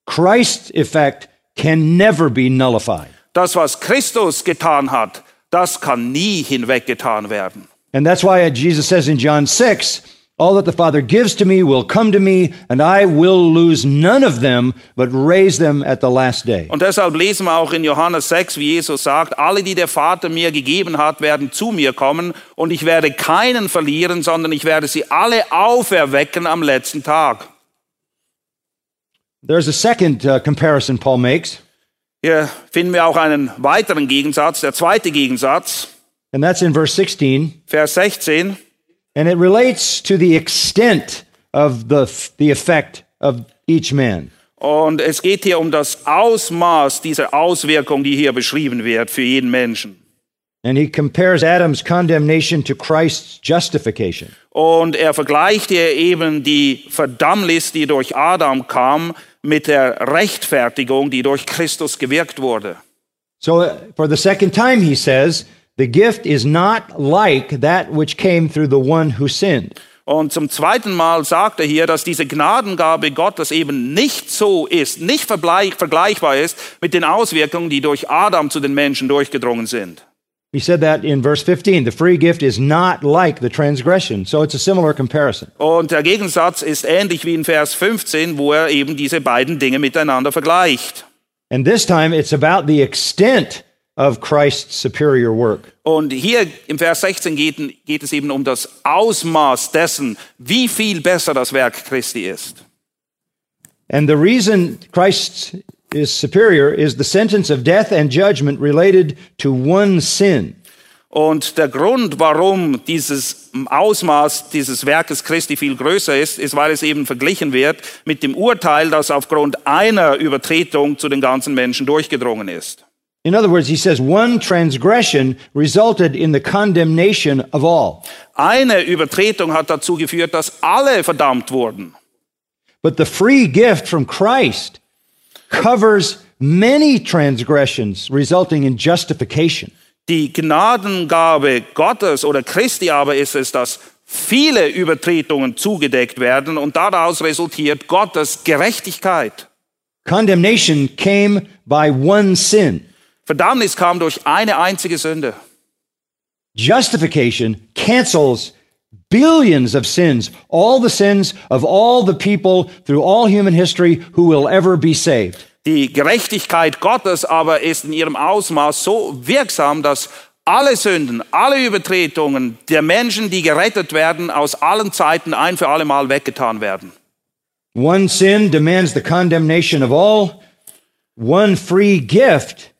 Christ's effect can never be nullified. Das, was Christus getan hat, das kann nie hinweggetan werden. And that's why Jesus says in John 6, all that the Father gives to me will come to me, and I will lose none of them, but raise them at the last day. Und deshalb lesen wir auch in Johannes 6, wie Jesus sagt, alle, die der Vater mir gegeben hat, werden zu mir kommen und ich werde keinen verlieren, sondern ich werde sie alle auferwecken am letzten Tag. There's a second uh, comparison Paul makes, Hier finden wir auch einen weiteren Gegensatz, der zweite Gegensatz, and that's in verse 16, Vers 16. and it relates to the extent of the, the effect of each man. Und es geht hier um das Ausmaß dieser Auswirkung, die hier beschrieben wird für jeden Menschen. And he compares Adam's condemnation to Christ's justification. Und er vergleicht hier eben die Verdammnis, die durch Adam kam, mit der Rechtfertigung, die durch Christus gewirkt wurde. So, uh, for the second time, he says, the gift is not like that which came through the one who sinned. Und zum zweiten Mal sagt er hier, dass diese Gnadengabe Gottes eben nicht so ist, nicht vergleich- vergleichbar ist mit den Auswirkungen, die durch Adam zu den Menschen durchgedrungen sind. He said that in verse 15. The free gift is not like the transgression. So it's a similar comparison. Und der Gegensatz ist ähnlich wie in Vers 15, wo er eben diese beiden Dinge miteinander vergleicht. And this time it's about the extent of Christ's superior work. Und hier im Vers 16 geht, geht es eben um das Ausmaß dessen, wie viel besser das Werk Christi ist. And the reason Christ is superior is the sentence of death and judgment related to one sin. Und der Grund, warum dieses Ausmaß dieses Werkes Christi viel größer ist, ist, weil es eben verglichen wird mit dem Urteil, das aufgrund einer Übertretung zu den ganzen Menschen durchgedrungen ist. In other words, he says one transgression resulted in the condemnation of all. Eine Übertretung hat dazu geführt, dass alle verdammt wurden. But the free gift from Christ covers many transgressions resulting in justification. Die Gnadengabe Gottes oder Christi aber ist es, dass viele Übertretungen zugedeckt werden und daraus resultiert Gottes Gerechtigkeit. Condemnation came by one sin. Verdammnis kam durch eine einzige Sünde. Justification cancels billions of sins, all the sins of all the people through all human history who will ever be saved. Die Gerechtigkeit Gottes aber ist in ihrem Ausmaß so wirksam, dass alle Sünden, alle Übertretungen der Menschen, die gerettet werden, aus allen Zeiten ein für alle Mal weggetan werden. One sin demands the condemnation of all. One free gift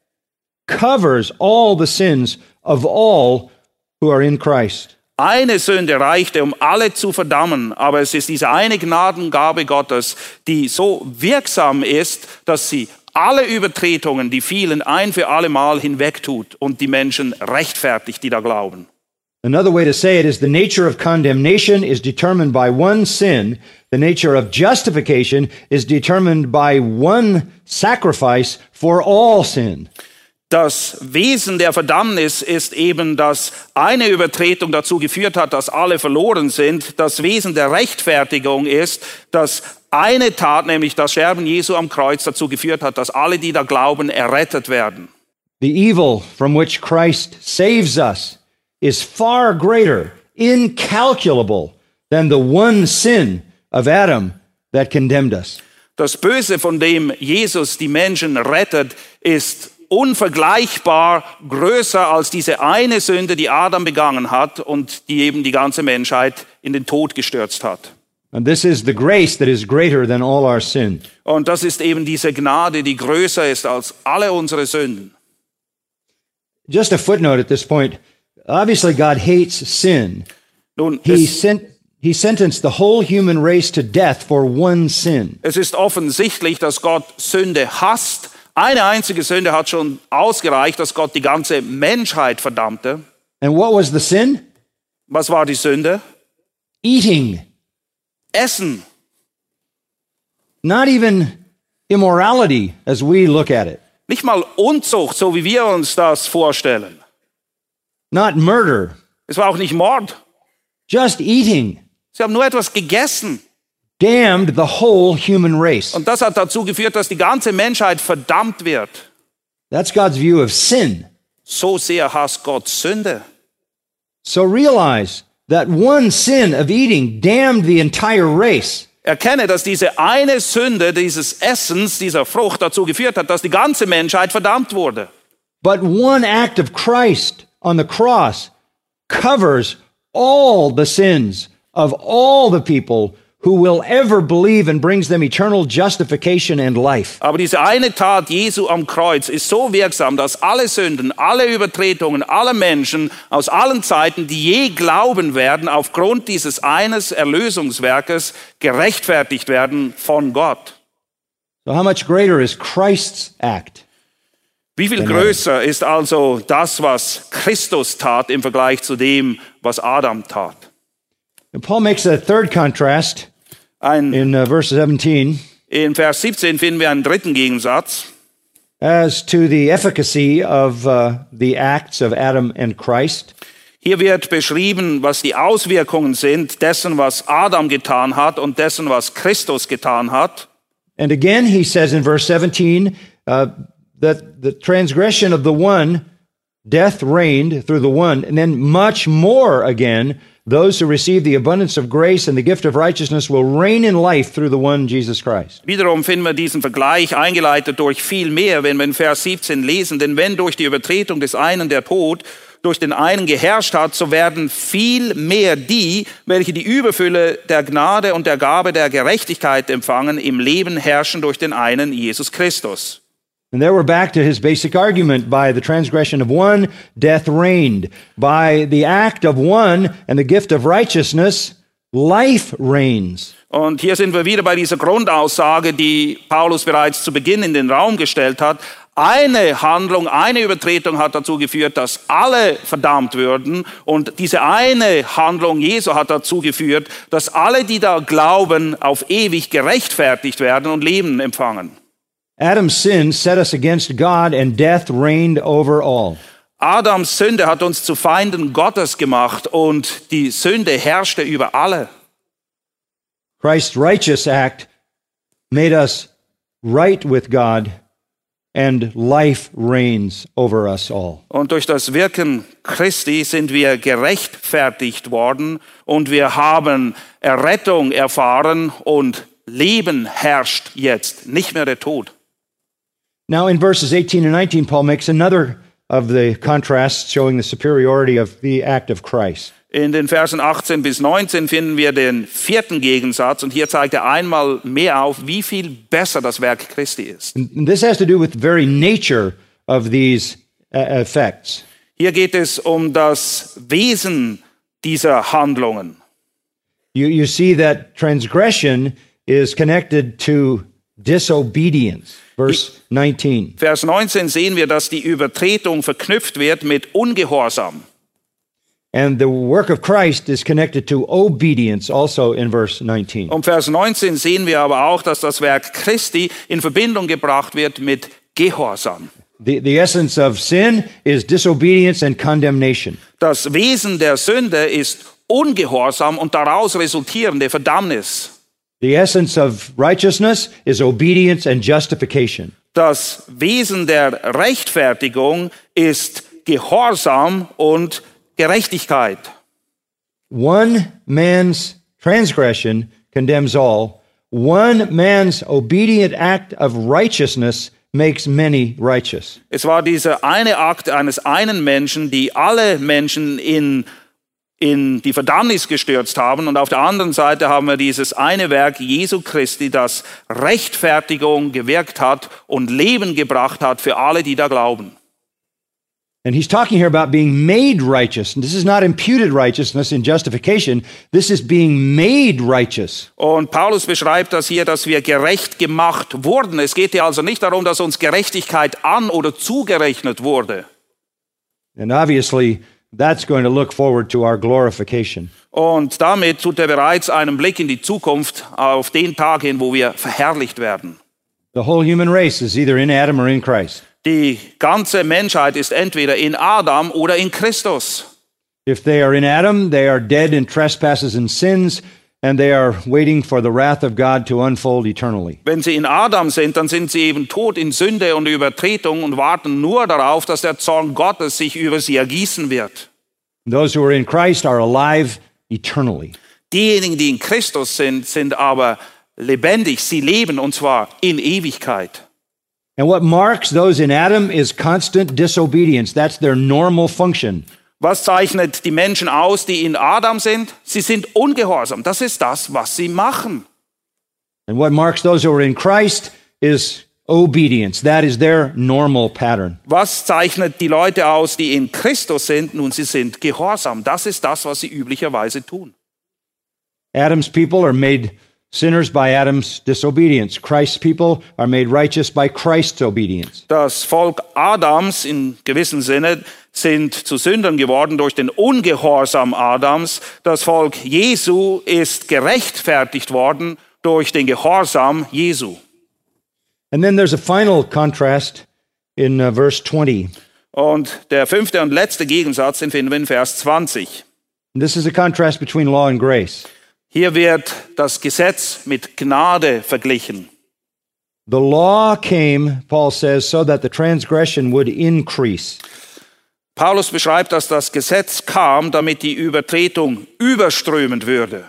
covers all the sins of all who are in Christ. Eine Sünde reichte, um alle zu verdammen, aber es ist diese eine Gnadengabe Gottes, die so wirksam ist, dass sie alle Übertretungen, die vielen ein für alle Mal hinwegtut und die Menschen rechtfertigt, die da glauben. Another way to say it is the nature of condemnation is determined by one sin. The nature of justification is determined by one sacrifice for all sin. Das Wesen der Verdammnis ist eben, dass eine Übertretung dazu geführt hat, dass alle verloren sind. Das Wesen der Rechtfertigung ist, dass eine Tat, nämlich das Sterben Jesu am Kreuz, dazu geführt hat, dass alle, die da glauben, errettet werden. The evil from which Christ saves us is far greater, incalculable, than the one sin of Adam that condemned us. Das Böse, von dem Jesus die Menschen rettet, ist unvergleichbar größer als diese eine Sünde, die Adam begangen hat und die eben die ganze Menschheit in den Tod gestürzt hat. And this is the grace that is greater than all our sin. Und das ist eben diese Gnade, die größer ist als alle unsere Sünden. Just a footnote at this point. Obviously, God hates sin. Nun, He sent he sentenced the whole human race to death for one sin. es ist offensichtlich, dass Gott Sünde hasst. Eine einzige Sünde hat schon ausgereicht, dass Gott die ganze Menschheit verdammte. And what was the sin? Was war die Sünde? Eating. Essen. Not even immorality as we look at it. Nicht mal Unzucht, so wie wir uns das vorstellen. Not murder. Es war auch nicht Mord. Just eating. Sie haben nur etwas gegessen. Damned the whole human race. Und das hat dazu geführt, dass die ganze Menschheit verdammt wird. That's God's view of sin. So sehr hasst Gott Sünde. So realize that one sin of eating damned the entire race. Erkenne, dass diese eine Sünde dieses Essens, dieser Frucht dazu geführt hat, dass die ganze Menschheit verdammt wurde. But one act of Christ on the cross covers all the sins of all the people who will ever believe and brings them eternal justification and life. Aber diese eine Tat Jesu am Kreuz ist so wirksam, dass alle Sünden, alle Übertretungen aller Menschen aus allen Zeiten, die je glauben werden, aufgrund dieses eines Erlösungswerkes gerechtfertigt werden von Gott. So, how much greater is Christ's act? Wie viel größer ist also das, was Christus tat im Vergleich zu dem, was Adam tat? And Paul makes a third contrast Ein, in uh, verse 17 in Vers 17 finden wir einen dritten Gegensatz. as to the efficacy of uh, the acts of Adam and Christ. Hier wird beschrieben, was die Auswirkungen sind dessen, was Adam getan hat und dessen, was Christus getan hat. And again, he says in verse 17 uh, that the transgression of the one, death reigned through the one, and then much more again, those who receive the abundance of grace and the gift of righteousness will reign in life through the one Jesus Christ. Wiederum finden wir diesen Vergleich eingeleitet durch viel mehr, wenn wir in Vers 17 lesen, denn wenn durch die Übertretung des einen der Tod durch den einen geherrscht hat, so werden viel mehr die, welche die Überfülle der Gnade und der Gabe der Gerechtigkeit empfangen, im Leben herrschen durch den einen Jesus Christus. And there we're back to his basic argument. By the transgression of one, death reigned. By the act of one and the gift of righteousness, life reigns. Und hier sind wir wieder bei dieser Grundaussage, die Paulus bereits zu Beginn in den Raum gestellt hat. Eine Handlung, eine Übertretung hat dazu geführt, dass alle verdammt würden. Und diese eine Handlung Jesu hat dazu geführt, dass alle, die da glauben, auf ewig gerechtfertigt werden und Leben empfangen. Adam's sin set us against God and death reigned over all. Adams Sünde hat uns zu Feinden Gottes gemacht und die Sünde herrschte über alle. Christ's righteous act made us right with God and life reigns over us all. Und durch das Wirken Christi sind wir gerechtfertigt worden und wir haben Errettung erfahren und Leben herrscht jetzt, nicht mehr der Tod. Now, in verses 18 and 19, Paul makes another of the contrasts showing the superiority of the act of Christ. In den Versen 18 bis 19 finden wir den vierten Gegensatz und hier zeigt er einmal mehr auf, wie viel besser das Werk Christi ist. And this has to do with the very nature of these uh, effects. Hier geht es um das Wesen dieser Handlungen. You, you see that transgression is connected to disobedience. Verse 19. Vers 19 sehen wir, dass die Übertretung verknüpft wird mit Ungehorsam. And the work of Christ is connected to obedience also in verse 19. Und Vers 19 sehen wir aber auch, dass das Werk Christi in Verbindung gebracht wird mit Gehorsam. The, the essence of sin is disobedience and condemnation. Das Wesen der Sünde ist Ungehorsam und daraus resultierende Verdammnis. The essence of righteousness is obedience and justification. Das Wesen der Rechtfertigung ist Gehorsam und Gerechtigkeit. One man's transgression condemns all. One man's obedient act of righteousness makes many righteous. Es war dieser eine Akt eines einen Menschen, die alle Menschen in, in die Verdammnis gestürzt haben. Und auf der anderen Seite haben wir dieses eine Werk Jesu Christi, das Rechtfertigung gewirkt hat und Leben gebracht hat für alle, die da glauben. And he's talking here about being made righteous. And this is not imputed righteousness in justification. This is being made righteous. Und Paulus beschreibt das hier, dass wir gerecht gemacht wurden. Es geht hier also nicht darum, dass uns Gerechtigkeit an oder zugerechnet wurde. And obviously, that's going to look forward to our glorification. Und damit tut er bereits einen Blick in die Zukunft auf den Tag hin, wo wir verherrlicht werden. The whole human race is either in Adam or in Christ. Die ganze Menschheit ist entweder in Adam oder in Christus. If they are in Adam, they are dead in trespasses and sins, and they are waiting for the wrath of God to unfold eternally. Wenn sie in Adam sind, dann sind sie eben tot in Sünde und Übertretung und warten nur darauf, dass der Zorn Gottes sich über sie ergießen wird. Those who are in Christ are alive eternally. Diejenigen, die in Christus sind, sind aber lebendig. Sie leben und zwar in Ewigkeit. And what marks those in Adam is constant disobedience. That's their normal function. Was zeichnet die Menschen aus, die in Adam sind? Sie sind ungehorsam. Das ist das, was sie machen. And what marks those who are in Christ is obedience. That is their normal pattern. Was zeichnet die Leute aus, die in Christus sind? Nun, sie sind gehorsam. Das ist das, was sie üblicherweise tun. Adam's people are made sinners by Adam's disobedience. Christ's people are made righteous by Christ's obedience. Das Volk Adams in gewissem Sinne sind zu Sündern geworden durch den Ungehorsam Adams. Das Volk Jesu ist gerechtfertigt worden durch den Gehorsam Jesu. And then there's a final contrast in uh, verse 20. Und der fünfte und letzte Gegensatz, den finden wir in Vers 20. And this is a contrast between law and grace. Hier wird das Gesetz mit Gnade verglichen. The law came, Paul says, so that the transgression would increase. Paulus beschreibt, dass das Gesetz kam, damit die Übertretung überströmend würde.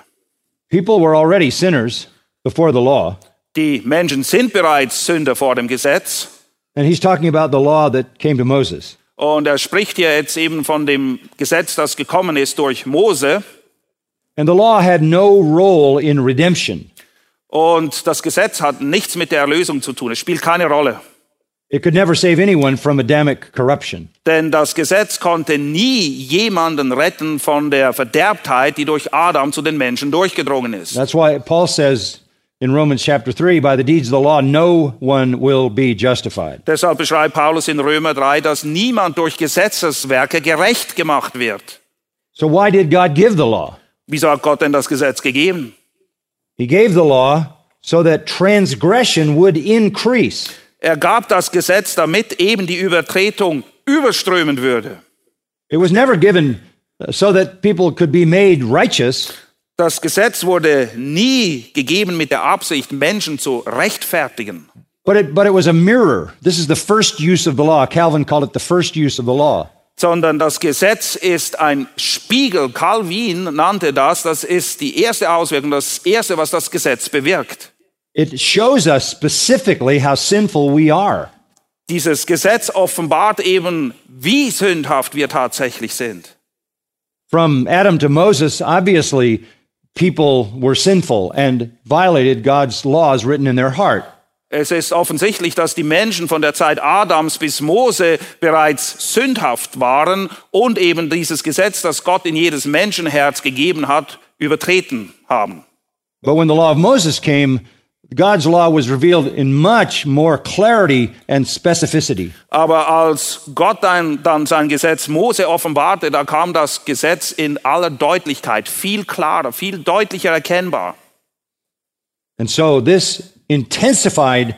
People were already sinners before the law. Die Menschen sind bereits Sünder vor dem Gesetz. And he's talking about the law that came to Moses. Und er spricht hier jetzt eben von dem Gesetz, das gekommen ist durch Mose. And the law had no role in redemption. Und das Gesetz hat nichts mit der Erlösung zu tun. Es spielt keine Rolle. It could never save anyone from Adamic corruption. Denn das Gesetz konnte nie jemanden retten von der Verderbtheit, die durch Adam zu den Menschen durchgedrungen ist. That's why Paul says in Romans chapter 3 by the deeds of the law, no one will be justified. Deshalb beschreibt Paulus in Römer 3, dass niemand durch Gesetzeswerke gerecht gemacht wird. So why did God give the law? Wieso hat Gott denn das Gesetz gegeben? He gave the law so that transgression would increase. Er gab das Gesetz, damit eben die Übertretung überströmen würde. It was never given so that people could be made righteous. Das Gesetz wurde nie gegeben mit der Absicht, Menschen zu rechtfertigen. But it, but it was a mirror. This is the first use of the law. Calvin called it the first use of the law. Sondern das Gesetz ist ein Spiegel. Calvin nannte das, das ist die erste Auswirkung, das erste, was das Gesetz bewirkt. It shows us specifically how sinful we are. Dieses Gesetz offenbart eben, wie sündhaft wir tatsächlich sind. From Adam to Moses, obviously, people were sinful and violated God's laws written in their heart. Es ist offensichtlich, dass die Menschen von der Zeit Adams bis Mose bereits sündhaft waren und eben dieses Gesetz, das Gott in jedes Menschenherz gegeben hat, übertreten haben. But when the law of Moses came, God's law was revealed in much more clarity and specificity. Aber als Gott dann, dann sein Gesetz Mose offenbarte, da kam das Gesetz in aller Deutlichkeit, viel klarer, viel deutlicher erkennbar. And so this intensified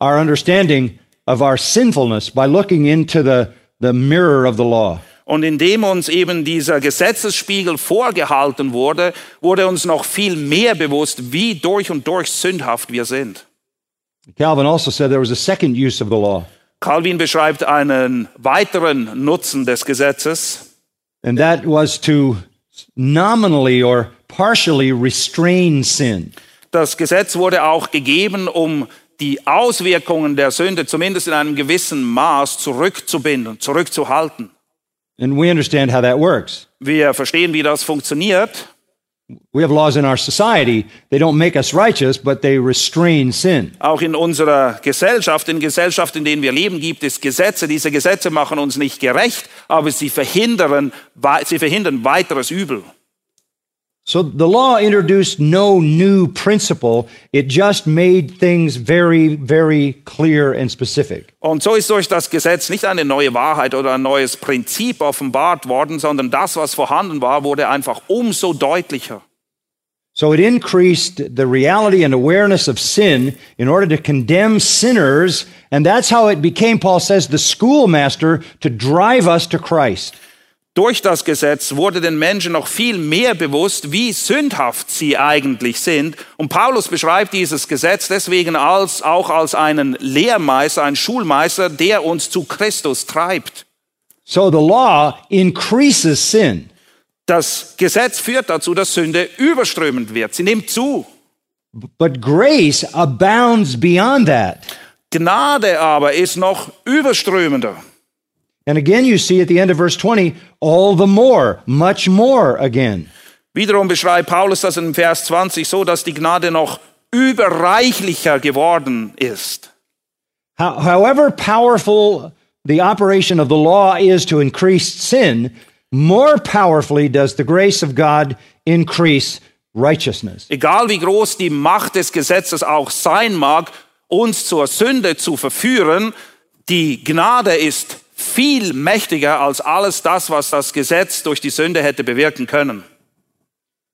our understanding of our sinfulness by looking into the, the mirror of the law. Und indem uns eben dieser Gesetzesspiegel vorgehalten wurde, wurde uns noch viel mehr bewusst, wie durch und durch sündhaft wir sind. Calvin also said there was a second use of the law, Calvin beschreibt einen weiteren Nutzen des Gesetzes, and that was to nominally or partially restrain sin. Das Gesetz wurde auch gegeben, um die Auswirkungen der Sünde zumindest in einem gewissen Maß zurückzubinden, zurückzuhalten. And we understand how that works. Wir verstehen, wie das funktioniert. We have laws in our society. They don't make us righteous, but they restrain sin. Auch in unserer Gesellschaft, in Gesellschaft, in denen wir leben, gibt es Gesetze. Diese Gesetze machen uns nicht gerecht, aber sie verhindern, sie verhindern weiteres Übel. So the law introduced no new principle. It just made things very, very clear and specific. Und so ist durch das Gesetz nicht eine neue Wahrheit oder ein neues Prinzip offenbart worden, sondern das, was vorhanden war, wurde einfach umso deutlicher. So it increased the reality and awareness of sin in order to condemn sinners. And that's how it became, Paul says, the schoolmaster to drive us to Christ. Durch das Gesetz wurde den Menschen noch viel mehr bewusst, wie sündhaft sie eigentlich sind. Und Paulus beschreibt dieses Gesetz deswegen als, auch als einen Lehrmeister, einen Schulmeister, der uns zu Christus treibt. So the law increases sin. Das Gesetz führt dazu, dass Sünde überströmend wird. Sie nimmt zu. But grace abounds beyond that. Gnade aber ist noch überströmender. And again, you see at the end of verse 20, all the more, much more again. Wiederum beschreibt Paulus das in Vers 20 so, dass die Gnade noch überreichlicher geworden ist. How, however powerful the operation of the law is to increase sin, more powerfully does the grace of God increase righteousness. Egal wie groß die Macht des Gesetzes auch sein mag, uns zur Sünde zu verführen, die Gnade ist viel mächtiger als alles das, was das Gesetz durch die Sünde hätte bewirken können.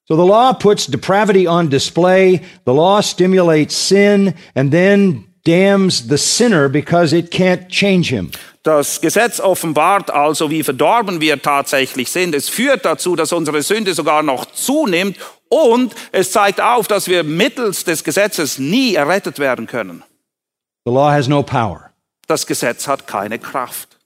So the law puts depravity on display, the law stimulates sin, and then damns the sinner because it can't change him. Das Gesetz offenbart also, wie verdorben wir tatsächlich sind. Es führt dazu, dass unsere Sünde sogar noch zunimmt und es zeigt auf, dass wir mittels des Gesetzes nie errettet werden können. The law has no power. Das Gesetz hat keine Kraft.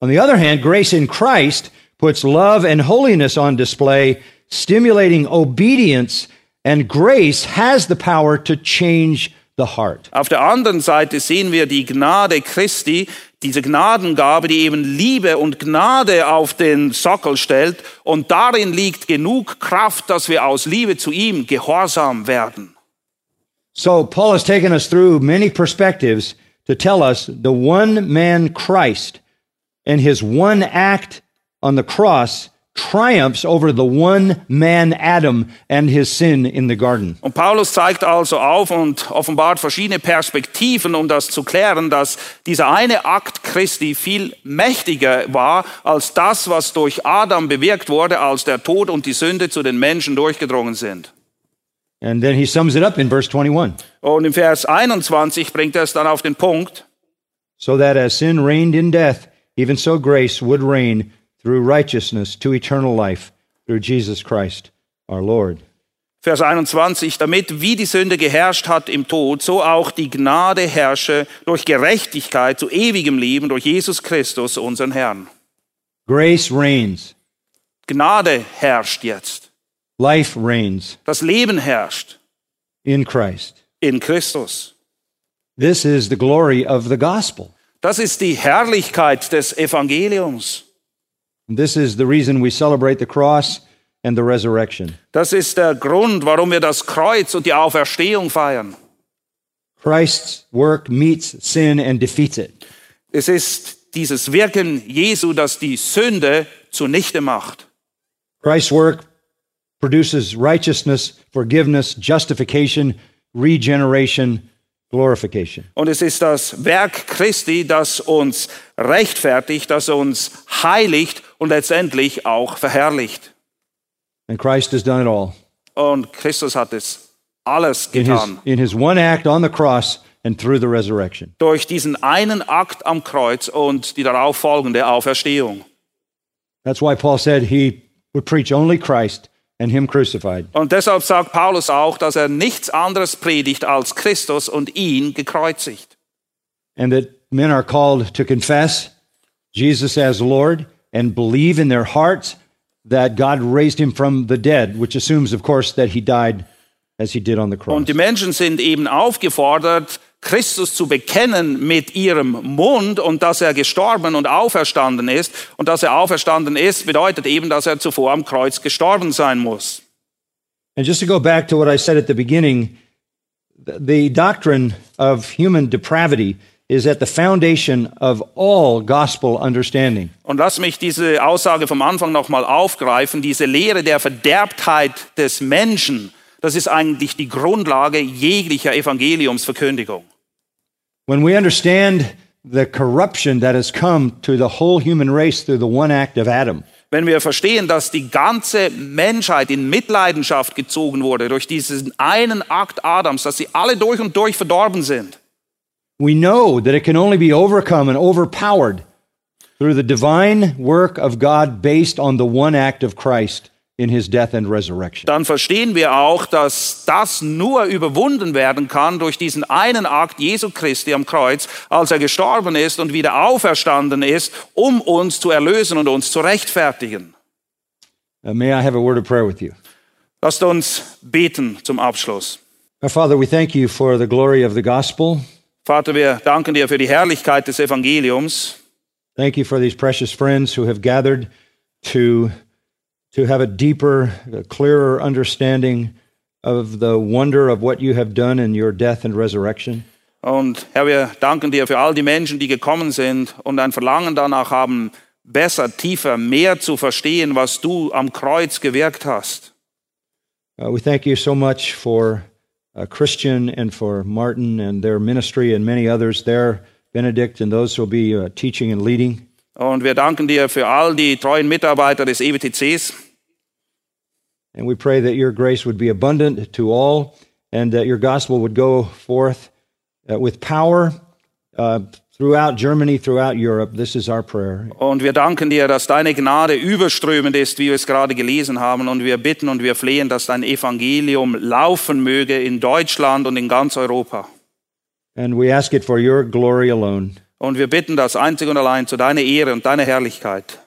On the other hand, grace in Christ puts love and holiness on display, stimulating obedience, and grace has the power to change the heart. Auf der anderen Seite sehen wir die Gnade Christi, diese Gnadengabe, die eben Liebe und Gnade auf den Sockel stellt. Und darin liegt genug Kraft, dass wir aus Liebe zu ihm gehorsam werden. So, Paul has taken us through many perspectives to tell us the one man Christ and his one act on the cross triumphs over the one man Adam and his sin in the garden. Und Paulus zeigt also auf und offenbart verschiedene Perspektiven, um das zu klären, dass dieser eine Akt Christi viel mächtiger war als das, was durch Adam bewirkt wurde, als der Tod und die Sünde zu den Menschen durchgedrungen sind. And then he sums it up in verse 21. Und im Vers 21 bringt er es dann auf den Punkt, So that as sin reigned in death, even so grace would reign through righteousness to eternal life through Jesus Christ our Lord. Vers 21, damit wie die Sünde geherrscht hat im Tod, so auch die Gnade herrsche durch Gerechtigkeit zu ewigem Leben durch Jesus Christus, unseren Herrn. Grace reigns, Gnade herrscht jetzt. life reigns Das Leben herrscht in Christ. in Christus. This is the glory of the gospel. Das ist die Herrlichkeit des Evangeliums. This is the reason we celebrate the cross and the resurrection. Das ist der Grund, warum wir das Kreuz und die Auferstehung feiern. Christ's work meets sin and defeats it. Es ist dieses Wirken Jesu, das die Sünde zunichte macht. Christ's work produces righteousness, forgiveness, justification, regeneration, glorification. Und es ist das Werk Christi, das uns rechtfertigt, das uns heiligt und letztendlich auch verherrlicht. And Christ has done it all. Und Christus hat es alles In his, getan. in his one act on the cross and through the resurrection. Durch diesen einen Akt am Kreuz und die darauf folgende Auferstehung. That's why Paul said he would preach only Christ and him crucified. Und deshalb sagt Paulus auch, dass er nichts anderes predigt als Christus und ihn gekreuzigt. And that men are called to confess Jesus as Lord and believe in their hearts that God raised him from the dead, which assumes, of course, that he died as he did on the cross. Und die Menschen sind eben aufgefordert, Christus zu bekennen mit ihrem Mund und dass er gestorben und auferstanden ist. Und dass er auferstanden ist, bedeutet eben, dass er zuvor am Kreuz gestorben sein muss. And just to go back to what I said at the beginning, th- the doctrine of human depravity is at the foundation of all gospel understanding. Und lass mich diese Aussage vom Anfang nochmal aufgreifen. Diese Lehre der Verderbtheit des Menschen, das ist eigentlich die Grundlage jeglicher Evangeliumsverkündigung. When we understand the corruption that has come to the whole human race through the one act of Adam, Wenn wir verstehen, dass die ganze Menschheit in Mitleidenschaft gezogen wurde durch diesen einen Akt Adams, dass sie alle durch und durch verdorben sind, we know that it can only be overcome and overpowered through the divine work of God based on the one act of Christ in his death and resurrection. dann verstehen wir auch, dass das nur überwunden werden kann durch diesen einen Akt Jesu Christi am Kreuz, als er gestorben ist und wieder auferstanden ist, um uns zu erlösen und uns zu rechtfertigen. Uh, may I have a word of prayer with you? Lasst uns beten zum Abschluss. Our Father, we thank you for the glory of the gospel. Vater, wir danken dir für die Herrlichkeit des Evangeliums. Thank you for these precious friends who have gathered to, to have a deeper, a clearer understanding of the wonder of what you have done in your death and resurrection. Und Herr, wir danken dir für all die Menschen, die gekommen sind und ein Verlangen danach haben, besser, tiefer, mehr zu verstehen, was du am Kreuz gewirkt hast. Uh, we thank you so much for uh, Christian and for Martin and their ministry and many others there, Benedict and those who will be uh, teaching and leading. Und wir danken dir für all die treuen Mitarbeiter des EWTCs. And we pray that your grace would be abundant to all and that your gospel would go forth uh, with power uh, throughout Germany, throughout Europe. This is our prayer. Und wir danken dir, dass deine Gnade überströmend ist, wie wir es gerade gelesen haben. Und wir bitten und wir flehen, dass dein Evangelium laufen möge in Deutschland und in ganz Europa. And we ask it for your glory alone. Und wir bitten das einzig und allein zu deiner Ehre und deiner Herrlichkeit.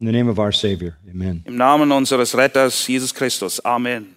In the name of our Savior, amen. Im Namen unseres Retters, Jesus Christus. Amen.